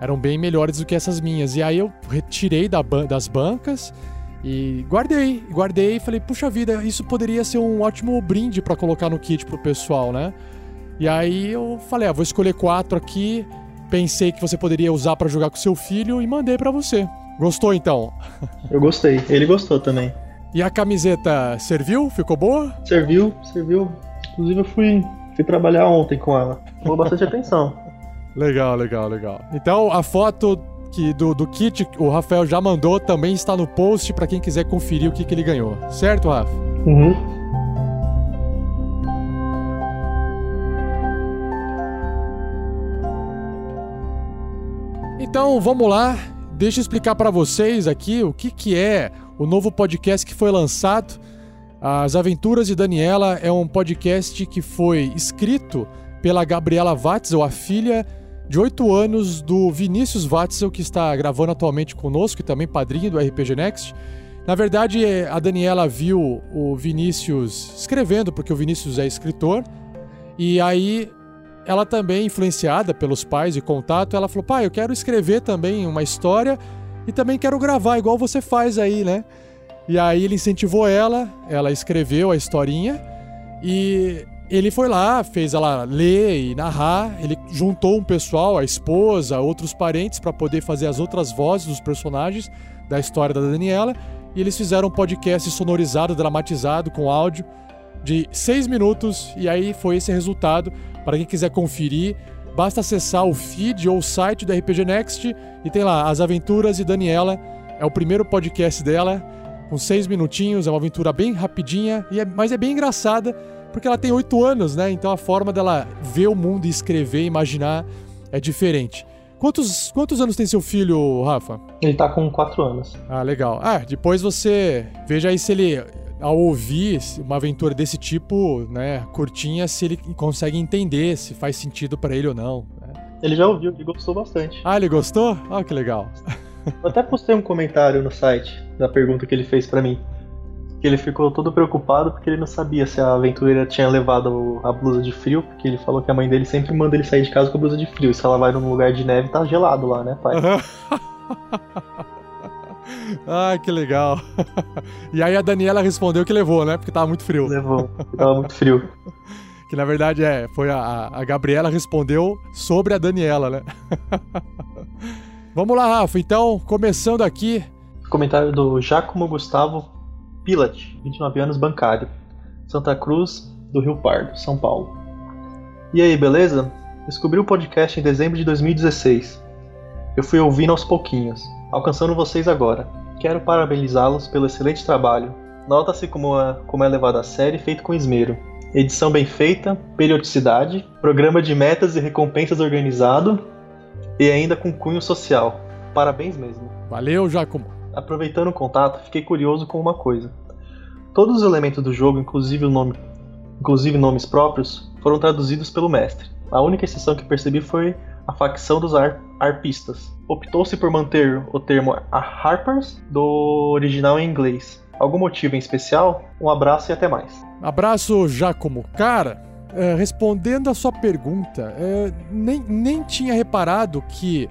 eram bem melhores do que essas minhas. E aí eu retirei da ban das bancas e guardei. Guardei e falei, puxa vida, isso poderia ser um ótimo brinde para colocar no kit pro pessoal, né? E aí eu falei, ah, vou escolher quatro aqui. Pensei que você poderia usar para jogar com seu filho e mandei para você. Gostou então? Eu gostei. Ele gostou também. E a camiseta serviu? Ficou boa? Serviu, serviu. Inclusive eu fui, fui trabalhar ontem com ela. Chamou bastante atenção. Legal, legal, legal. Então a foto que do, do kit o Rafael já mandou também está no post para quem quiser conferir o que, que ele ganhou. Certo, Rafa? Uhum. Então vamos lá, deixa eu explicar para vocês aqui o que, que é o novo podcast que foi lançado. As Aventuras de Daniela é um podcast que foi escrito pela Gabriela Watzel, a filha de 8 anos do Vinícius Watzel, que está gravando atualmente conosco e também padrinho do RPG Next. Na verdade, a Daniela viu o Vinícius escrevendo, porque o Vinícius é escritor, e aí ela também, influenciada pelos pais e contato, ela falou: pai, eu quero escrever também uma história e também quero gravar, igual você faz aí, né? E aí ele incentivou ela, ela escreveu a historinha e ele foi lá, fez ela ler e narrar. Ele juntou um pessoal, a esposa, outros parentes, para poder fazer as outras vozes dos personagens da história da Daniela. E eles fizeram um podcast sonorizado, dramatizado, com áudio de seis minutos. E aí foi esse resultado. Para quem quiser conferir, basta acessar o feed ou o site do RPG Next e tem lá As Aventuras de Daniela. É o primeiro podcast dela, com seis minutinhos. É uma aventura bem rapidinha, e é, mas é bem engraçada porque ela tem oito anos, né? Então a forma dela ver o mundo e escrever, imaginar é diferente. Quantos, quantos anos tem seu filho, Rafa? Ele tá com quatro anos. Ah, legal. Ah, depois você veja aí se ele, ao ouvir uma aventura desse tipo, né, curtinha, se ele consegue entender se faz sentido para ele ou não. Né? Ele já ouviu, ele gostou bastante. Ah, ele gostou? Ah, que legal. Eu até postei um comentário no site da pergunta que ele fez para mim que ele ficou todo preocupado porque ele não sabia se a aventureira tinha levado a blusa de frio, porque ele falou que a mãe dele sempre manda ele sair de casa com a blusa de frio. Se ela vai num lugar de neve, tá gelado lá, né, pai? Ai, que legal. E aí a Daniela respondeu que levou, né? Porque tava muito frio. Levou, tava muito frio. que na verdade é, foi a, a Gabriela respondeu sobre a Daniela, né? Vamos lá, Rafa. Então, começando aqui. Comentário do Giacomo Gustavo Pilat, 29 anos, bancário. Santa Cruz do Rio Pardo, São Paulo. E aí, beleza? Descobri o podcast em dezembro de 2016. Eu fui ouvindo aos pouquinhos, alcançando vocês agora. Quero parabenizá-los pelo excelente trabalho. Nota-se como é, como é levado a série feito com esmero. Edição bem feita, periodicidade, programa de metas e recompensas organizado e ainda com cunho social. Parabéns mesmo. Valeu, Giacomo. Aproveitando o contato, fiquei curioso com uma coisa. Todos os elementos do jogo, inclusive, nome, inclusive nomes próprios, foram traduzidos pelo mestre. A única exceção que percebi foi a facção dos ar arpistas. Optou-se por manter o termo Harpers do original em inglês. Algum motivo em especial? Um abraço e até mais. Abraço, Giacomo. Cara, é, respondendo a sua pergunta, é, nem, nem tinha reparado que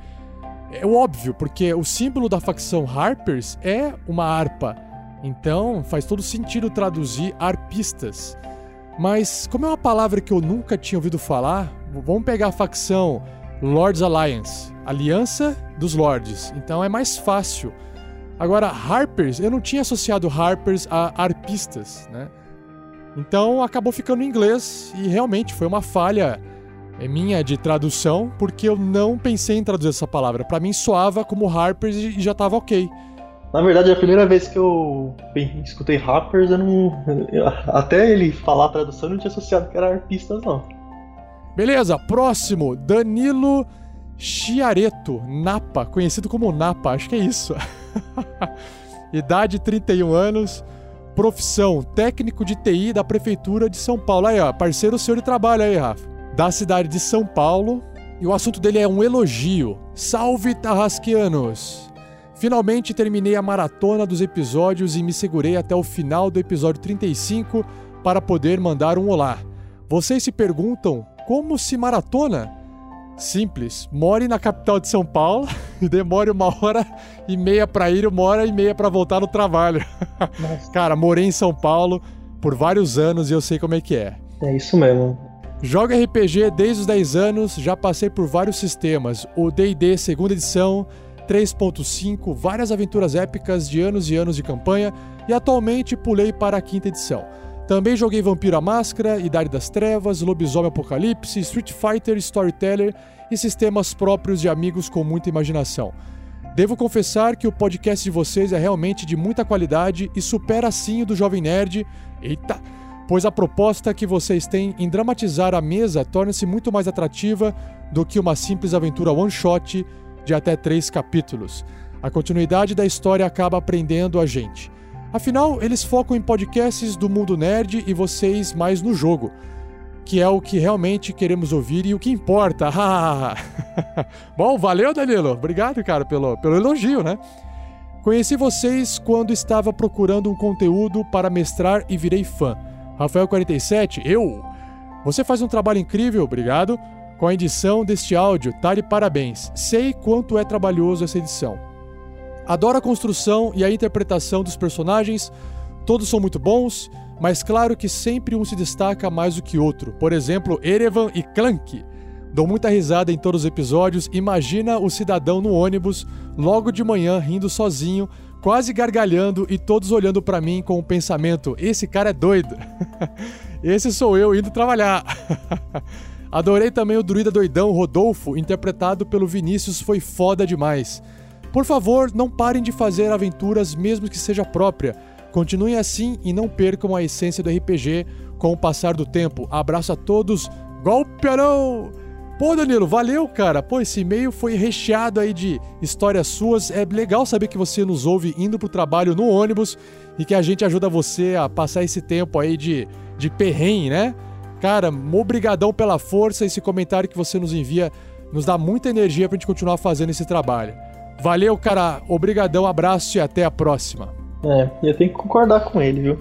é óbvio, porque o símbolo da facção Harpers é uma harpa. Então faz todo sentido traduzir arpistas. Mas como é uma palavra que eu nunca tinha ouvido falar, vamos pegar a facção Lords Alliance, Aliança dos Lords. Então é mais fácil. Agora, Harpers, eu não tinha associado Harpers a arpistas, né? Então acabou ficando em inglês e realmente foi uma falha é minha de tradução, porque eu não pensei em traduzir essa palavra. Para mim soava como Harpers e já tava ok. Na verdade, a primeira vez que eu escutei Harpers, eu não. Até ele falar a tradução, eu não tinha associado que era arpistas, não. Beleza, próximo, Danilo Chiareto, Napa, conhecido como Napa, acho que é isso. Idade 31 anos, profissão técnico de TI da Prefeitura de São Paulo. Aí, ó, parceiro seu de trabalho aí, Rafa. Da cidade de São Paulo. E o assunto dele é um elogio. Salve, Tarrasqueanos! Finalmente terminei a maratona dos episódios e me segurei até o final do episódio 35 para poder mandar um olá. Vocês se perguntam como se maratona? Simples, more na capital de São Paulo e demore uma hora e meia para ir, uma hora e meia para voltar no trabalho. Cara, morei em São Paulo por vários anos e eu sei como é que é. É isso mesmo. Jogo RPG desde os 10 anos, já passei por vários sistemas, o D&D segunda edição, 3.5, várias aventuras épicas de anos e anos de campanha e atualmente pulei para a quinta edição. Também joguei Vampiro à Máscara, Idade das Trevas, Lobisomem Apocalipse, Street Fighter, Storyteller e sistemas próprios de amigos com muita imaginação. Devo confessar que o podcast de vocês é realmente de muita qualidade e supera sim o do Jovem Nerd. Eita! Pois a proposta que vocês têm em dramatizar a mesa torna-se muito mais atrativa do que uma simples aventura one-shot de até três capítulos. A continuidade da história acaba aprendendo a gente. Afinal, eles focam em podcasts do mundo nerd e vocês mais no jogo, que é o que realmente queremos ouvir e o que importa. Bom, valeu, Danilo. Obrigado, cara, pelo, pelo elogio, né? Conheci vocês quando estava procurando um conteúdo para mestrar e virei fã. Rafael47, eu. Você faz um trabalho incrível, obrigado. Com a edição deste áudio, tá de parabéns. Sei quanto é trabalhoso essa edição. Adoro a construção e a interpretação dos personagens, todos são muito bons, mas claro que sempre um se destaca mais do que outro. Por exemplo, Erevan e Clank. Dou muita risada em todos os episódios. Imagina o cidadão no ônibus, logo de manhã, rindo sozinho, quase gargalhando e todos olhando para mim com o pensamento: esse cara é doido. esse sou eu indo trabalhar. Adorei também o druida doidão Rodolfo, interpretado pelo Vinícius, foi foda demais. Por favor, não parem de fazer aventuras mesmo que seja própria. Continuem assim e não percam a essência do RPG com o passar do tempo. Abraço a todos. Golpearão! Pô, Danilo, valeu, cara. Pô, esse e-mail foi recheado aí de histórias suas. É legal saber que você nos ouve indo pro trabalho no ônibus e que a gente ajuda você a passar esse tempo aí de, de perrengue, né? Cara, obrigadão pela força. Esse comentário que você nos envia nos dá muita energia pra gente continuar fazendo esse trabalho. Valeu, cara. Obrigadão, abraço e até a próxima. É, eu tenho que concordar com ele, viu?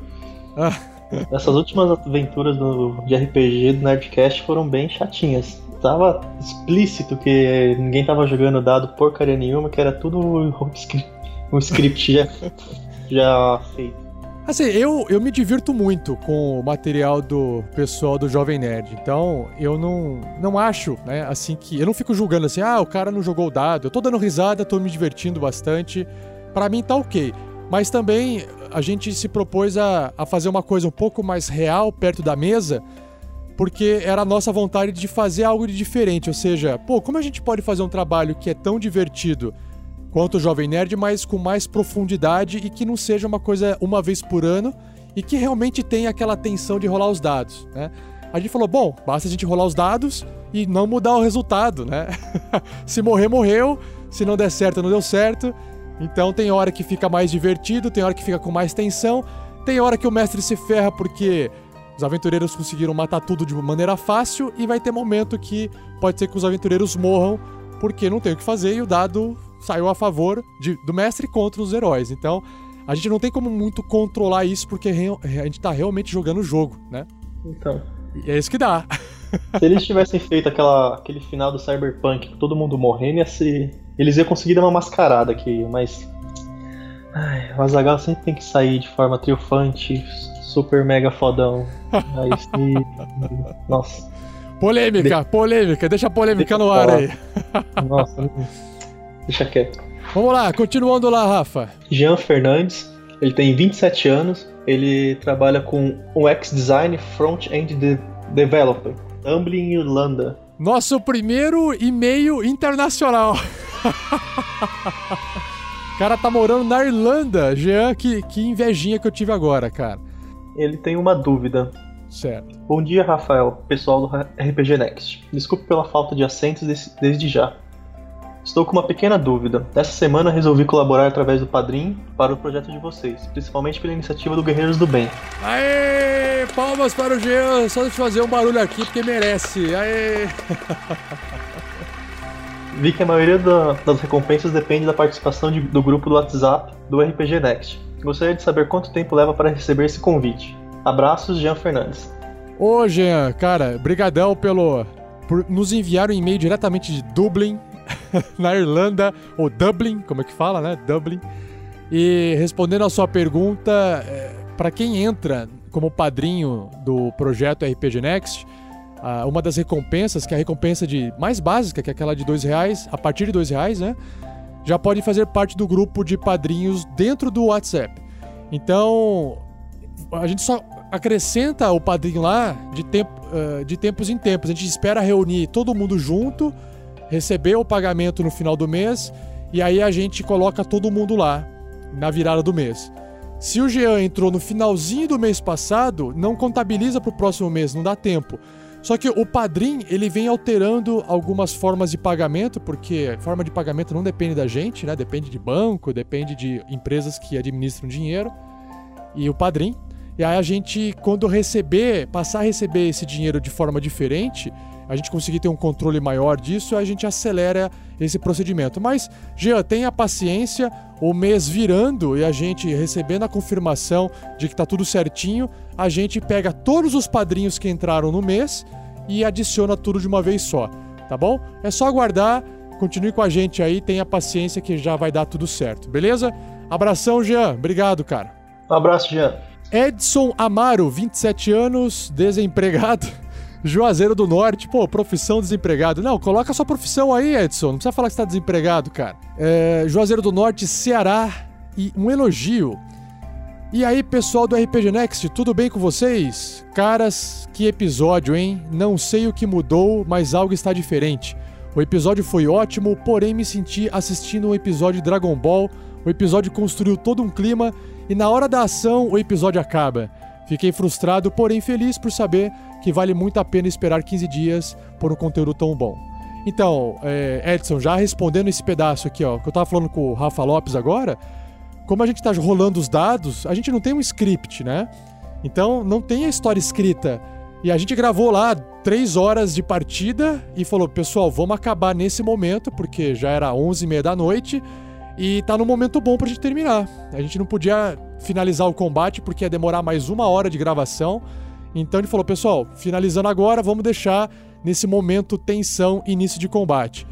Ah. Essas últimas aventuras do, de RPG do Nerdcast foram bem chatinhas. Tava explícito que ninguém tava jogando dado porcaria nenhuma, que era tudo um script, um script já, já feito. Assim, eu, eu me divirto muito com o material do pessoal do Jovem Nerd. Então, eu não, não acho, né, assim que. Eu não fico julgando assim, ah, o cara não jogou o dado. Eu tô dando risada, tô me divertindo bastante. Para mim tá ok. Mas também a gente se propôs a, a fazer uma coisa um pouco mais real perto da mesa. porque era a nossa vontade de fazer algo de diferente. Ou seja, pô, como a gente pode fazer um trabalho que é tão divertido quanto o Jovem Nerd, mas com mais profundidade e que não seja uma coisa uma vez por ano e que realmente tenha aquela tensão de rolar os dados, né? A gente falou, bom, basta a gente rolar os dados e não mudar o resultado, né? se morrer, morreu. Se não der certo, não deu certo. Então tem hora que fica mais divertido, tem hora que fica com mais tensão, tem hora que o mestre se ferra porque os aventureiros conseguiram matar tudo de maneira fácil e vai ter momento que pode ser que os aventureiros morram porque não tem o que fazer e o dado saiu a favor de, do mestre contra os heróis. Então a gente não tem como muito controlar isso porque a gente tá realmente jogando o jogo, né? Então. E é isso que dá. Se eles tivessem feito aquela, aquele final do Cyberpunk com todo mundo morrendo, ia ser... eles iam conseguir dar uma mascarada aqui, mas. Ai, o Azagal sempre tem que sair de forma triunfante, super mega fodão. Se... Nossa. Polêmica, de... polêmica, deixa a polêmica deixa no ar aí. Nossa, deixa quieto. Vamos lá, continuando lá, Rafa. Jean Fernandes, ele tem 27 anos, ele trabalha com UX Design Front-End de Developer, Dublin, Irlanda. Nosso primeiro e-mail internacional. o cara tá morando na Irlanda. Jean, que, que invejinha que eu tive agora, cara. Ele tem uma dúvida. Certo. Bom dia, Rafael, pessoal do RPG Next. Desculpe pela falta de acentos desde já. Estou com uma pequena dúvida. Essa semana resolvi colaborar através do Padrim para o projeto de vocês, principalmente pela iniciativa do Guerreiros do Bem. Aê! Palmas para o Jean! Só eu fazer um barulho aqui porque merece. Aê! Vi que a maioria da, das recompensas depende da participação de, do grupo do WhatsApp do RPG Next. Gostaria de saber quanto tempo leva para receber esse convite. Abraços, Jean Fernandes. Ô, Jean, cara, brigadão pelo por nos enviar um e-mail diretamente de Dublin, na Irlanda, ou Dublin, como é que fala, né? Dublin. E respondendo a sua pergunta, é, para quem entra como padrinho do projeto RPG Next, uma das recompensas, que é a recompensa de mais básica, que é aquela de dois reais, a partir de dois reais, né? Já pode fazer parte do grupo de padrinhos dentro do WhatsApp. Então, a gente só acrescenta o padrinho lá de, tempo, de tempos em tempos. A gente espera reunir todo mundo junto receber o pagamento no final do mês e aí a gente coloca todo mundo lá na virada do mês. Se o Jean entrou no finalzinho do mês passado, não contabiliza para o próximo mês, não dá tempo. Só que o Padrim, ele vem alterando algumas formas de pagamento, porque forma de pagamento não depende da gente, né? Depende de banco, depende de empresas que administram dinheiro. E o Padrim. E aí a gente, quando receber, passar a receber esse dinheiro de forma diferente, a gente conseguir ter um controle maior disso, a gente acelera esse procedimento. Mas, Jean, tenha paciência, o mês virando e a gente recebendo a confirmação de que está tudo certinho, a gente pega todos os padrinhos que entraram no mês e adiciona tudo de uma vez só, tá bom? É só aguardar, continue com a gente aí, tenha paciência que já vai dar tudo certo, beleza? Abração, Jean. Obrigado, cara. Um abraço, Jean. Edson Amaro, 27 anos, desempregado. Juazeiro do Norte, pô, profissão desempregado. Não, coloca sua profissão aí, Edson. Não precisa falar que você tá desempregado, cara. É, Juazeiro do Norte, Ceará. E um elogio. E aí, pessoal do RPG Next, tudo bem com vocês? Caras, que episódio, hein? Não sei o que mudou, mas algo está diferente. O episódio foi ótimo, porém me senti assistindo um episódio de Dragon Ball. O episódio construiu todo um clima e na hora da ação o episódio acaba. Fiquei frustrado, porém feliz por saber que vale muito a pena esperar 15 dias por um conteúdo tão bom. Então, é, Edson, já respondendo esse pedaço aqui, ó, que eu tava falando com o Rafa Lopes agora, como a gente tá rolando os dados, a gente não tem um script, né? Então, não tem a história escrita. E a gente gravou lá três horas de partida e falou, pessoal, vamos acabar nesse momento, porque já era 11 e meia da noite e tá no momento bom pra gente terminar. A gente não podia finalizar o combate porque ia demorar mais uma hora de gravação. Então ele falou: pessoal, finalizando agora, vamos deixar nesse momento tensão, início de combate.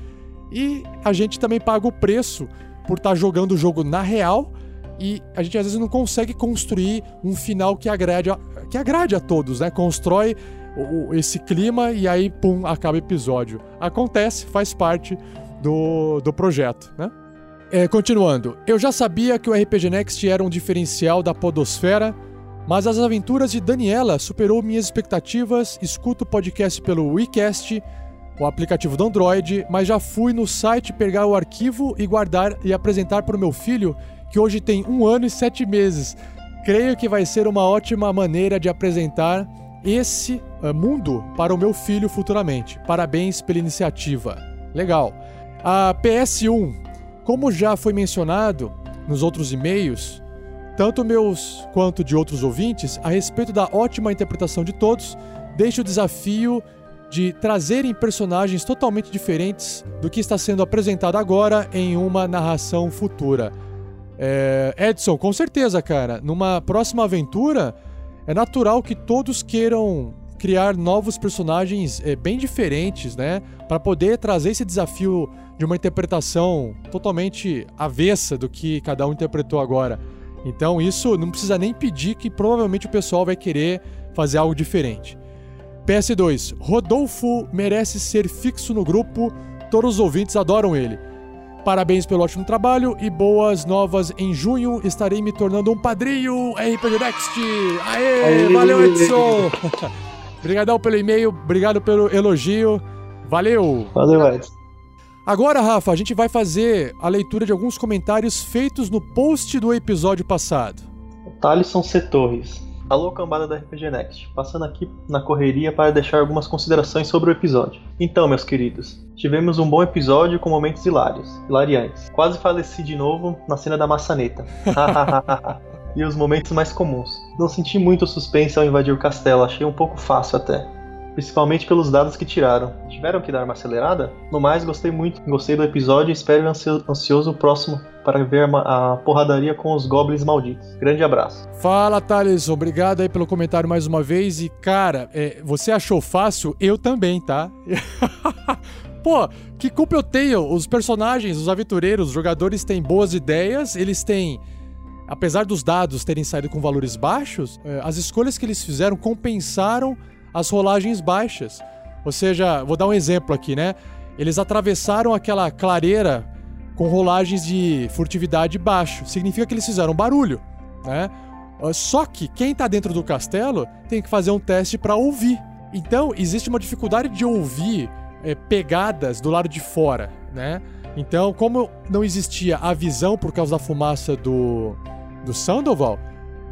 E a gente também paga o preço por estar tá jogando o jogo na real e a gente às vezes não consegue construir um final que agrade a, que agrade a todos, né? Constrói o, esse clima e aí, pum, acaba o episódio. Acontece, faz parte do, do projeto, né? É, continuando, eu já sabia que o RPG Next era um diferencial da Podosfera Mas as aventuras de Daniela superou minhas expectativas. Escuto o podcast pelo WeCast, o aplicativo do Android, mas já fui no site pegar o arquivo e guardar e apresentar para o meu filho, que hoje tem um ano e sete meses. Creio que vai ser uma ótima maneira de apresentar esse uh, mundo para o meu filho futuramente. Parabéns pela iniciativa. Legal. A PS1, como já foi mencionado nos outros e-mails, tanto meus quanto de outros ouvintes, a respeito da ótima interpretação de todos, deixo o desafio de trazerem personagens totalmente diferentes do que está sendo apresentado agora em uma narração futura. É, Edson, com certeza, cara. Numa próxima aventura, é natural que todos queiram criar novos personagens é, bem diferentes, né? Para poder trazer esse desafio de uma interpretação totalmente avessa do que cada um interpretou agora. Então isso não precisa nem pedir que provavelmente o pessoal vai querer fazer algo diferente. PS2, Rodolfo merece ser fixo no grupo, todos os ouvintes adoram ele. Parabéns pelo ótimo trabalho e boas novas em junho. Estarei me tornando um padrinho RPG Next. Aê, Aê. valeu Edson. Obrigadão pelo e-mail, obrigado pelo elogio. Valeu. Valeu, Edson. Agora, Rafa, a gente vai fazer a leitura de alguns comentários feitos no post do episódio passado. Thalisson C. Torres. Alô, cambada da RPG Next. Passando aqui na correria para deixar algumas considerações sobre o episódio. Então, meus queridos, tivemos um bom episódio com momentos hilários, hilariantes. Quase faleci de novo na cena da maçaneta. e os momentos mais comuns. Não senti muito suspense ao invadir o castelo, achei um pouco fácil até principalmente pelos dados que tiraram. Tiveram que dar uma acelerada? No mais, gostei muito, gostei do episódio e espero ansioso o próximo para ver a porradaria com os goblins malditos. Grande abraço. Fala, Thales. Obrigado aí pelo comentário mais uma vez. E, cara, é, você achou fácil? Eu também, tá? Pô, que culpa eu tenho? Os personagens, os aventureiros, os jogadores têm boas ideias, eles têm. Apesar dos dados terem saído com valores baixos, é, as escolhas que eles fizeram compensaram as rolagens baixas. Ou seja, vou dar um exemplo aqui, né? Eles atravessaram aquela clareira com rolagens de furtividade baixo. Significa que eles fizeram barulho, né? Ah, só que quem está dentro do castelo tem que fazer um teste para ouvir. Então, existe uma dificuldade de ouvir é, pegadas do lado de fora, né? Então, como não existia a visão por causa da fumaça do, do Sandoval,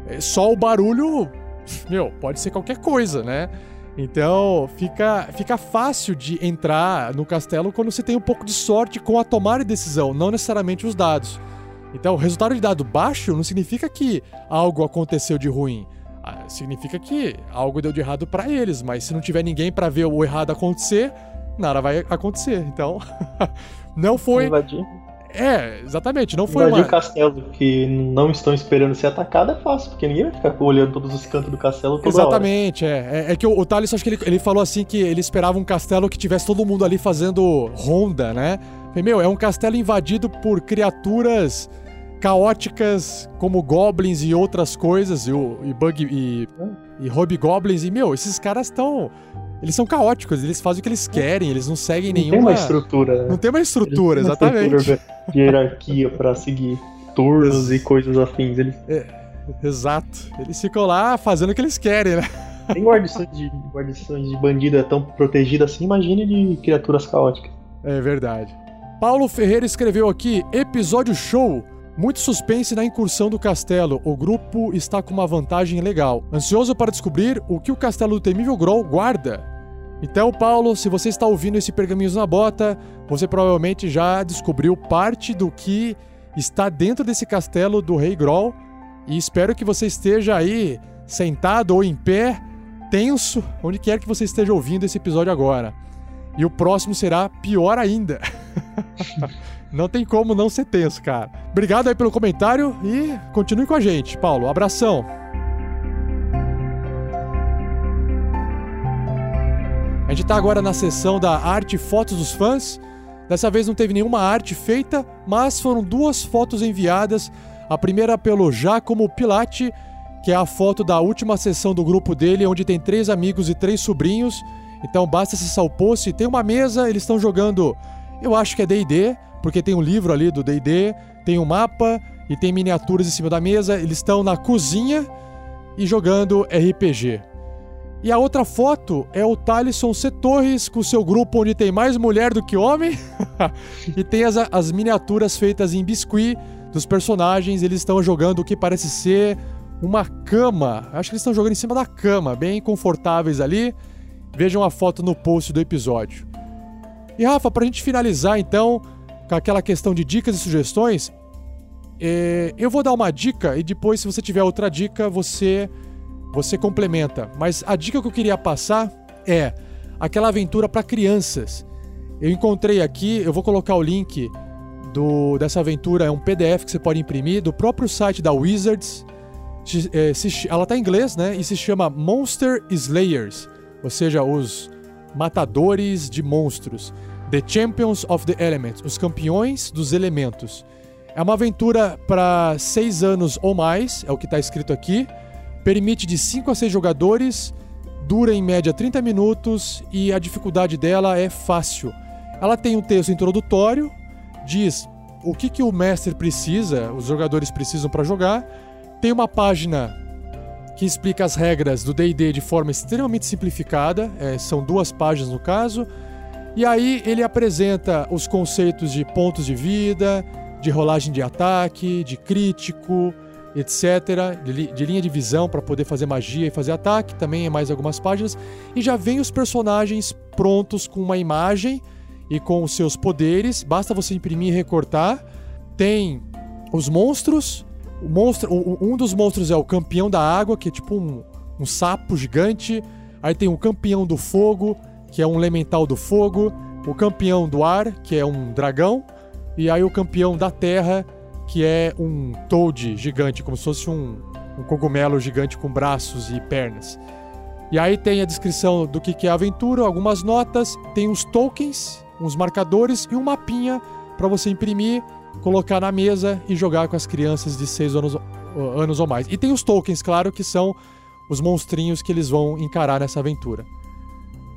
é, só o barulho, meu, pode ser qualquer coisa, né? Então fica, fica fácil de entrar no castelo quando você tem um pouco de sorte com a tomada de decisão, não necessariamente os dados. Então, o resultado de dado baixo não significa que algo aconteceu de ruim. Ah, significa que algo deu de errado para eles, mas se não tiver ninguém para ver o errado acontecer, nada vai acontecer. Então, não foi. Invadir. É, exatamente, não foi Invadir uma... o castelo que não estão esperando ser atacado é fácil, porque ninguém vai ficar olhando todos os cantos do castelo toda Exatamente, é. é. é. que o, o Thales, acho que ele, ele falou assim que ele esperava um castelo que tivesse todo mundo ali fazendo ronda, né? Falei, meu, é um castelo invadido por criaturas caóticas como goblins e outras coisas, e, e bug e, e hobgoblins, e meu, esses caras estão eles são caóticos, eles fazem o que eles querem, eles não seguem não nenhuma. Não tem uma estrutura. Não tem uma estrutura, tem uma exatamente. Estrutura de hierarquia para seguir turnos e coisas afins. Eles... É, exato. Eles ficam lá fazendo o que eles querem, né? Tem guarnições de, guarnições de bandido tão protegida assim, imagine de criaturas caóticas. É verdade. Paulo Ferreira escreveu aqui: episódio show. Muito suspense na incursão do castelo. O grupo está com uma vantagem legal. Ansioso para descobrir o que o castelo do temível Groll guarda. Então, Paulo, se você está ouvindo esse Pergaminhos na Bota, você provavelmente já descobriu parte do que está dentro desse castelo do Rei Groll. E espero que você esteja aí sentado ou em pé, tenso, onde quer que você esteja ouvindo esse episódio agora. E o próximo será pior ainda. Não tem como não ser tenso, cara. Obrigado aí pelo comentário e continue com a gente, Paulo. Abração. A gente tá agora na sessão da arte fotos dos fãs. Dessa vez não teve nenhuma arte feita, mas foram duas fotos enviadas. A primeira pelo Giacomo Pilati, que é a foto da última sessão do grupo dele, onde tem três amigos e três sobrinhos. Então basta acessar o post. Tem uma mesa, eles estão jogando, eu acho que é DD, porque tem um livro ali do D&D, tem um mapa e tem miniaturas em cima da mesa. Eles estão na cozinha e jogando RPG. E a outra foto é o Thalisson C. Torres com seu grupo onde tem mais mulher do que homem. e tem as, as miniaturas feitas em biscuit dos personagens. Eles estão jogando o que parece ser uma cama. Acho que eles estão jogando em cima da cama, bem confortáveis ali. Vejam a foto no post do episódio. E Rafa, pra gente finalizar então com aquela questão de dicas e sugestões, é, eu vou dar uma dica e depois, se você tiver outra dica, você você complementa. Mas a dica que eu queria passar é aquela aventura para crianças. Eu encontrei aqui, eu vou colocar o link do, dessa aventura, é um PDF que você pode imprimir do próprio site da Wizards. É, ela está em inglês, né? E se chama Monster Slayers, ou seja, os matadores de monstros. The Champions of the Elements, os campeões dos elementos. É uma aventura para seis anos ou mais, é o que está escrito aqui. Permite de 5 a 6 jogadores, dura em média 30 minutos e a dificuldade dela é fácil. Ela tem um texto introdutório, diz o que, que o mestre precisa, os jogadores precisam para jogar. Tem uma página que explica as regras do DD de forma extremamente simplificada, é, são duas páginas no caso. E aí ele apresenta os conceitos de pontos de vida, de rolagem de ataque, de crítico, etc., de, linha de visão para poder fazer magia e fazer ataque, também é mais algumas páginas, e já vem os personagens prontos com uma imagem e com os seus poderes, basta você imprimir e recortar. Tem os monstros, o monstro, um dos monstros é o campeão da água, que é tipo um, um sapo gigante, aí tem o campeão do fogo, que é um elemental do fogo, o campeão do ar, que é um dragão, e aí o campeão da terra, que é um Toad gigante, como se fosse um, um cogumelo gigante com braços e pernas. E aí tem a descrição do que é a aventura, algumas notas, tem uns tokens, uns marcadores e um mapinha para você imprimir, colocar na mesa e jogar com as crianças de 6 anos, anos ou mais. E tem os tokens, claro, que são os monstrinhos que eles vão encarar nessa aventura.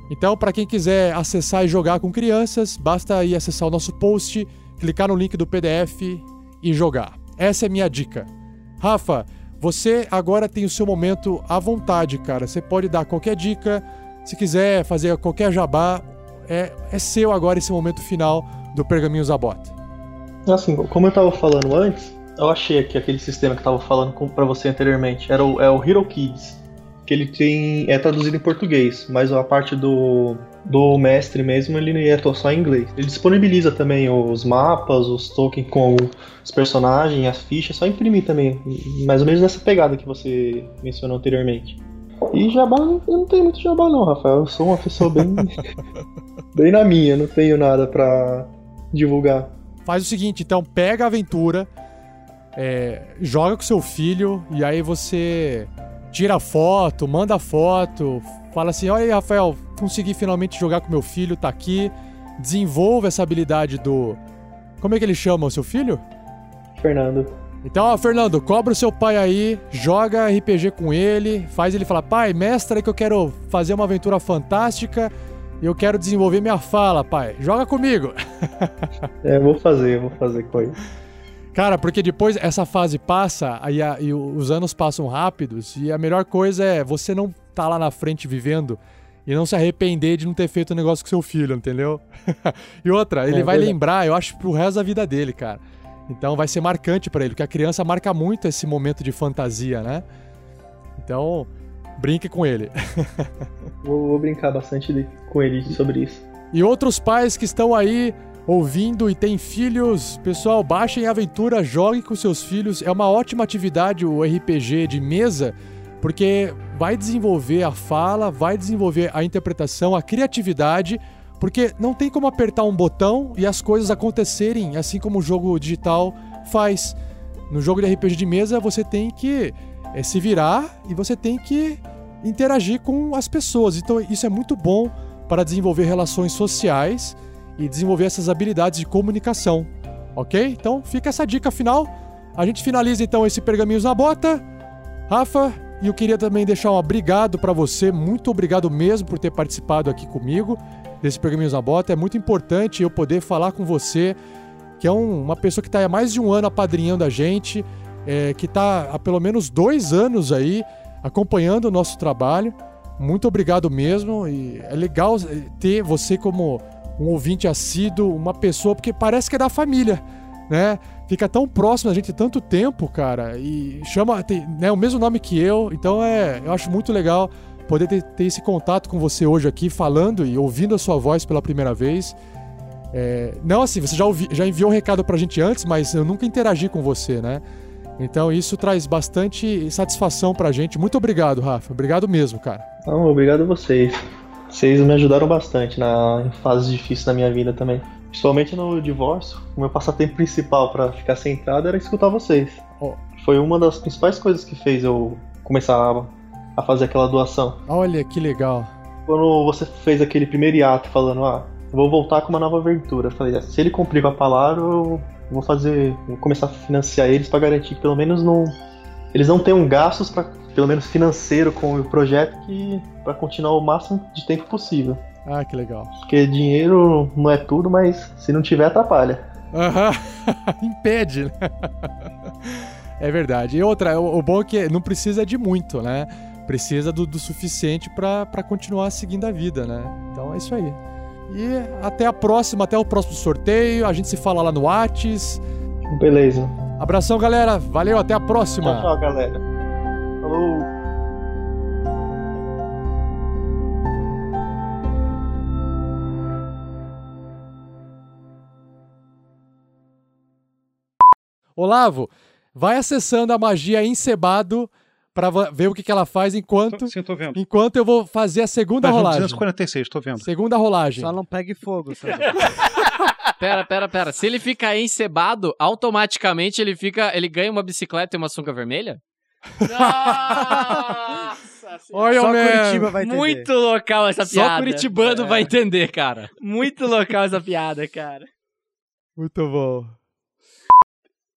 Então, para quem quiser acessar e jogar com crianças, basta ir acessar o nosso post, clicar no link do PDF e jogar. Essa é minha dica. Rafa, você agora tem o seu momento à vontade, cara. Você pode dar qualquer dica, se quiser fazer qualquer jabá, é, é seu agora esse momento final do Pergaminhos da Bota. Assim, como eu tava falando antes, eu achei aqui aquele sistema que eu tava falando para você anteriormente. Era o, é o Hero Kids. Que ele tem. é traduzido em português, mas a parte do, do mestre mesmo, ele é só em inglês. Ele disponibiliza também os mapas, os tokens com os personagens, as fichas, só imprimir também. Mais ou menos nessa pegada que você mencionou anteriormente. E jabá, eu não tenho muito jabá não, Rafael. Eu sou uma pessoa bem. bem na minha, não tenho nada pra divulgar. Faz o seguinte, então, pega a aventura, é, joga com seu filho, e aí você tira foto, manda foto, fala assim: olha aí, Rafael, consegui finalmente jogar com meu filho, tá aqui. Desenvolva essa habilidade do. Como é que ele chama o seu filho? Fernando. Então, ó, Fernando, cobra o seu pai aí, joga RPG com ele, faz ele falar: pai, mestre, que eu quero fazer uma aventura fantástica e eu quero desenvolver minha fala, pai. Joga comigo. é, vou fazer, vou fazer com ele. Cara, porque depois essa fase passa e, a, e, os anos passam rápidos e a melhor coisa é você não tá lá na frente vivendo e não se arrepender de não ter feito o um negócio com seu filho, entendeu? e outra, ele é, vai verdade. lembrar, eu acho, pro resto da vida dele, cara. Então vai ser marcante para ele, porque a criança marca muito esse momento de fantasia, né? Então, brinque com ele. vou, vou, brincar bastante com ele sobre isso. E outros pais que estão aí ouvindo e têm filhos, pessoal, baixem a aventura, joguem com seus filhos. É uma ótima atividade o RPG de mesa, porque vai desenvolver a fala, vai desenvolver a interpretação, a criatividade porque não tem como apertar um botão e as coisas acontecerem assim como o jogo digital faz. No jogo de RPG de mesa, você tem que é, se virar e você tem que interagir com as pessoas. Então, isso é muito bom para desenvolver relações sociais e desenvolver essas habilidades de comunicação. Ok? Então, fica essa dica final. A gente finaliza então esse Pergaminhos na Bota. Rafa, e eu queria também deixar um obrigado para você, muito obrigado mesmo por ter participado aqui comigo desse Pergaminhos na Bota. É muito importante eu poder falar com você, que é um, uma pessoa que está há mais de um ano apadrinhando a gente, é, que está há pelo menos dois anos aí acompanhando o nosso trabalho. Muito obrigado mesmo. E é legal ter você como um ouvinte assíduo, uma pessoa, porque parece que é da família, né? Fica tão próximo da gente tanto tempo, cara, e chama tem, né, o mesmo nome que eu, então é, eu acho muito legal poder ter, ter esse contato com você hoje aqui, falando e ouvindo a sua voz pela primeira vez. É, não assim, você já, ouvi, já enviou um recado pra gente antes, mas eu nunca interagi com você, né? Então isso traz bastante satisfação pra gente. Muito obrigado, Rafa. Obrigado mesmo, cara. Não, obrigado a vocês. Vocês me ajudaram bastante na em fases difíceis da minha vida também. Principalmente no divórcio, o meu passatempo principal para ficar centrado era escutar vocês. Foi uma das principais coisas que fez eu começar a, a fazer aquela doação. Olha que legal. Quando você fez aquele primeiro hiato falando, ah, vou voltar com uma nova aventura, eu falei, se ele cumprir com a palavra, eu vou fazer, vou começar a financiar eles para garantir que pelo menos não eles não tenham gastos para pelo menos financeiro com o projeto que para continuar o máximo de tempo possível. Ah, que legal. Porque dinheiro não é tudo, mas se não tiver, atrapalha. Aham, impede, né? É verdade. E outra, o, o, bom é que não precisa de muito, né? Precisa do, do suficiente para continuar seguindo a vida, né? Então é isso aí. E até a próxima, até o próximo sorteio. A gente se fala lá no Whats. Beleza. Abração, galera. Valeu, até a próxima. Tchau, tchau, galera. Falou. Olavo, vai acessando a magia encebado para ver o que, que ela faz enquanto. Sim, tô vendo. Enquanto eu vou fazer a segunda Página rolagem. 246, tô vendo. Segunda rolagem. Só não pegue fogo, sabe? Pera, pera, pera. Se ele fica encebado, automaticamente ele fica. Ele ganha uma bicicleta e uma sunga vermelha? Nossa Olha, Só man. Curitiba vai entender. Muito local essa piada. Só Curitibano É. vai entender, cara. Muito local essa piada, cara. Muito bom.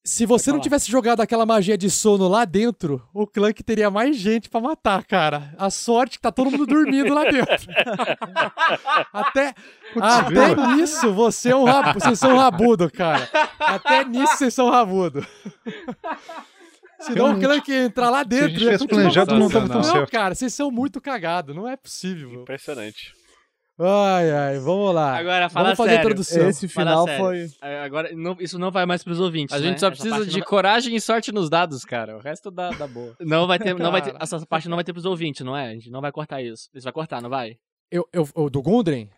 Se você não tivesse jogado aquela magia de sono lá dentro, o Clank teria mais gente pra matar, cara. A sorte que tá todo mundo dormindo lá dentro. até até viu? nisso você é um rabo, vocês são rabudo, cara. Até nisso vocês são rabudo. Senão o Realmente. Clank ia entrar lá dentro. gente ia tivesse continuar planejado, não tava tão Não, certo. cara, vocês são muito cagados. Não é possível. Impressionante. Ai, ai, vamos lá. Agora, fala vamos fazer sério. a introdução. Esse final foi. Agora, não- isso não vai mais pros ouvintes. A né? gente só precisa de não coragem e sorte nos dados, cara. O resto dá, dá boa. Não vai ter, não vai ter, essa parte não vai ter pros ouvintes, não é? A gente não vai cortar isso. Isso vai cortar, não vai? Eu, eu, o do Gundren?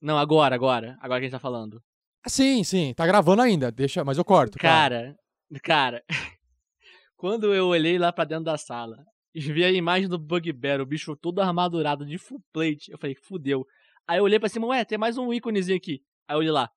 Não, agora, agora. Agora que a gente tá falando. Ah, Sim, sim, tá gravando ainda, deixa, mas eu corto. claro. Cara, cara, quando eu olhei lá pra dentro da sala e vi a imagem do Bugbear, o bicho todo armadurado de full plate, eu falei, fudeu. Aí eu olhei pra cima, ué, tem mais um íconezinho aqui. Aí eu olhei lá,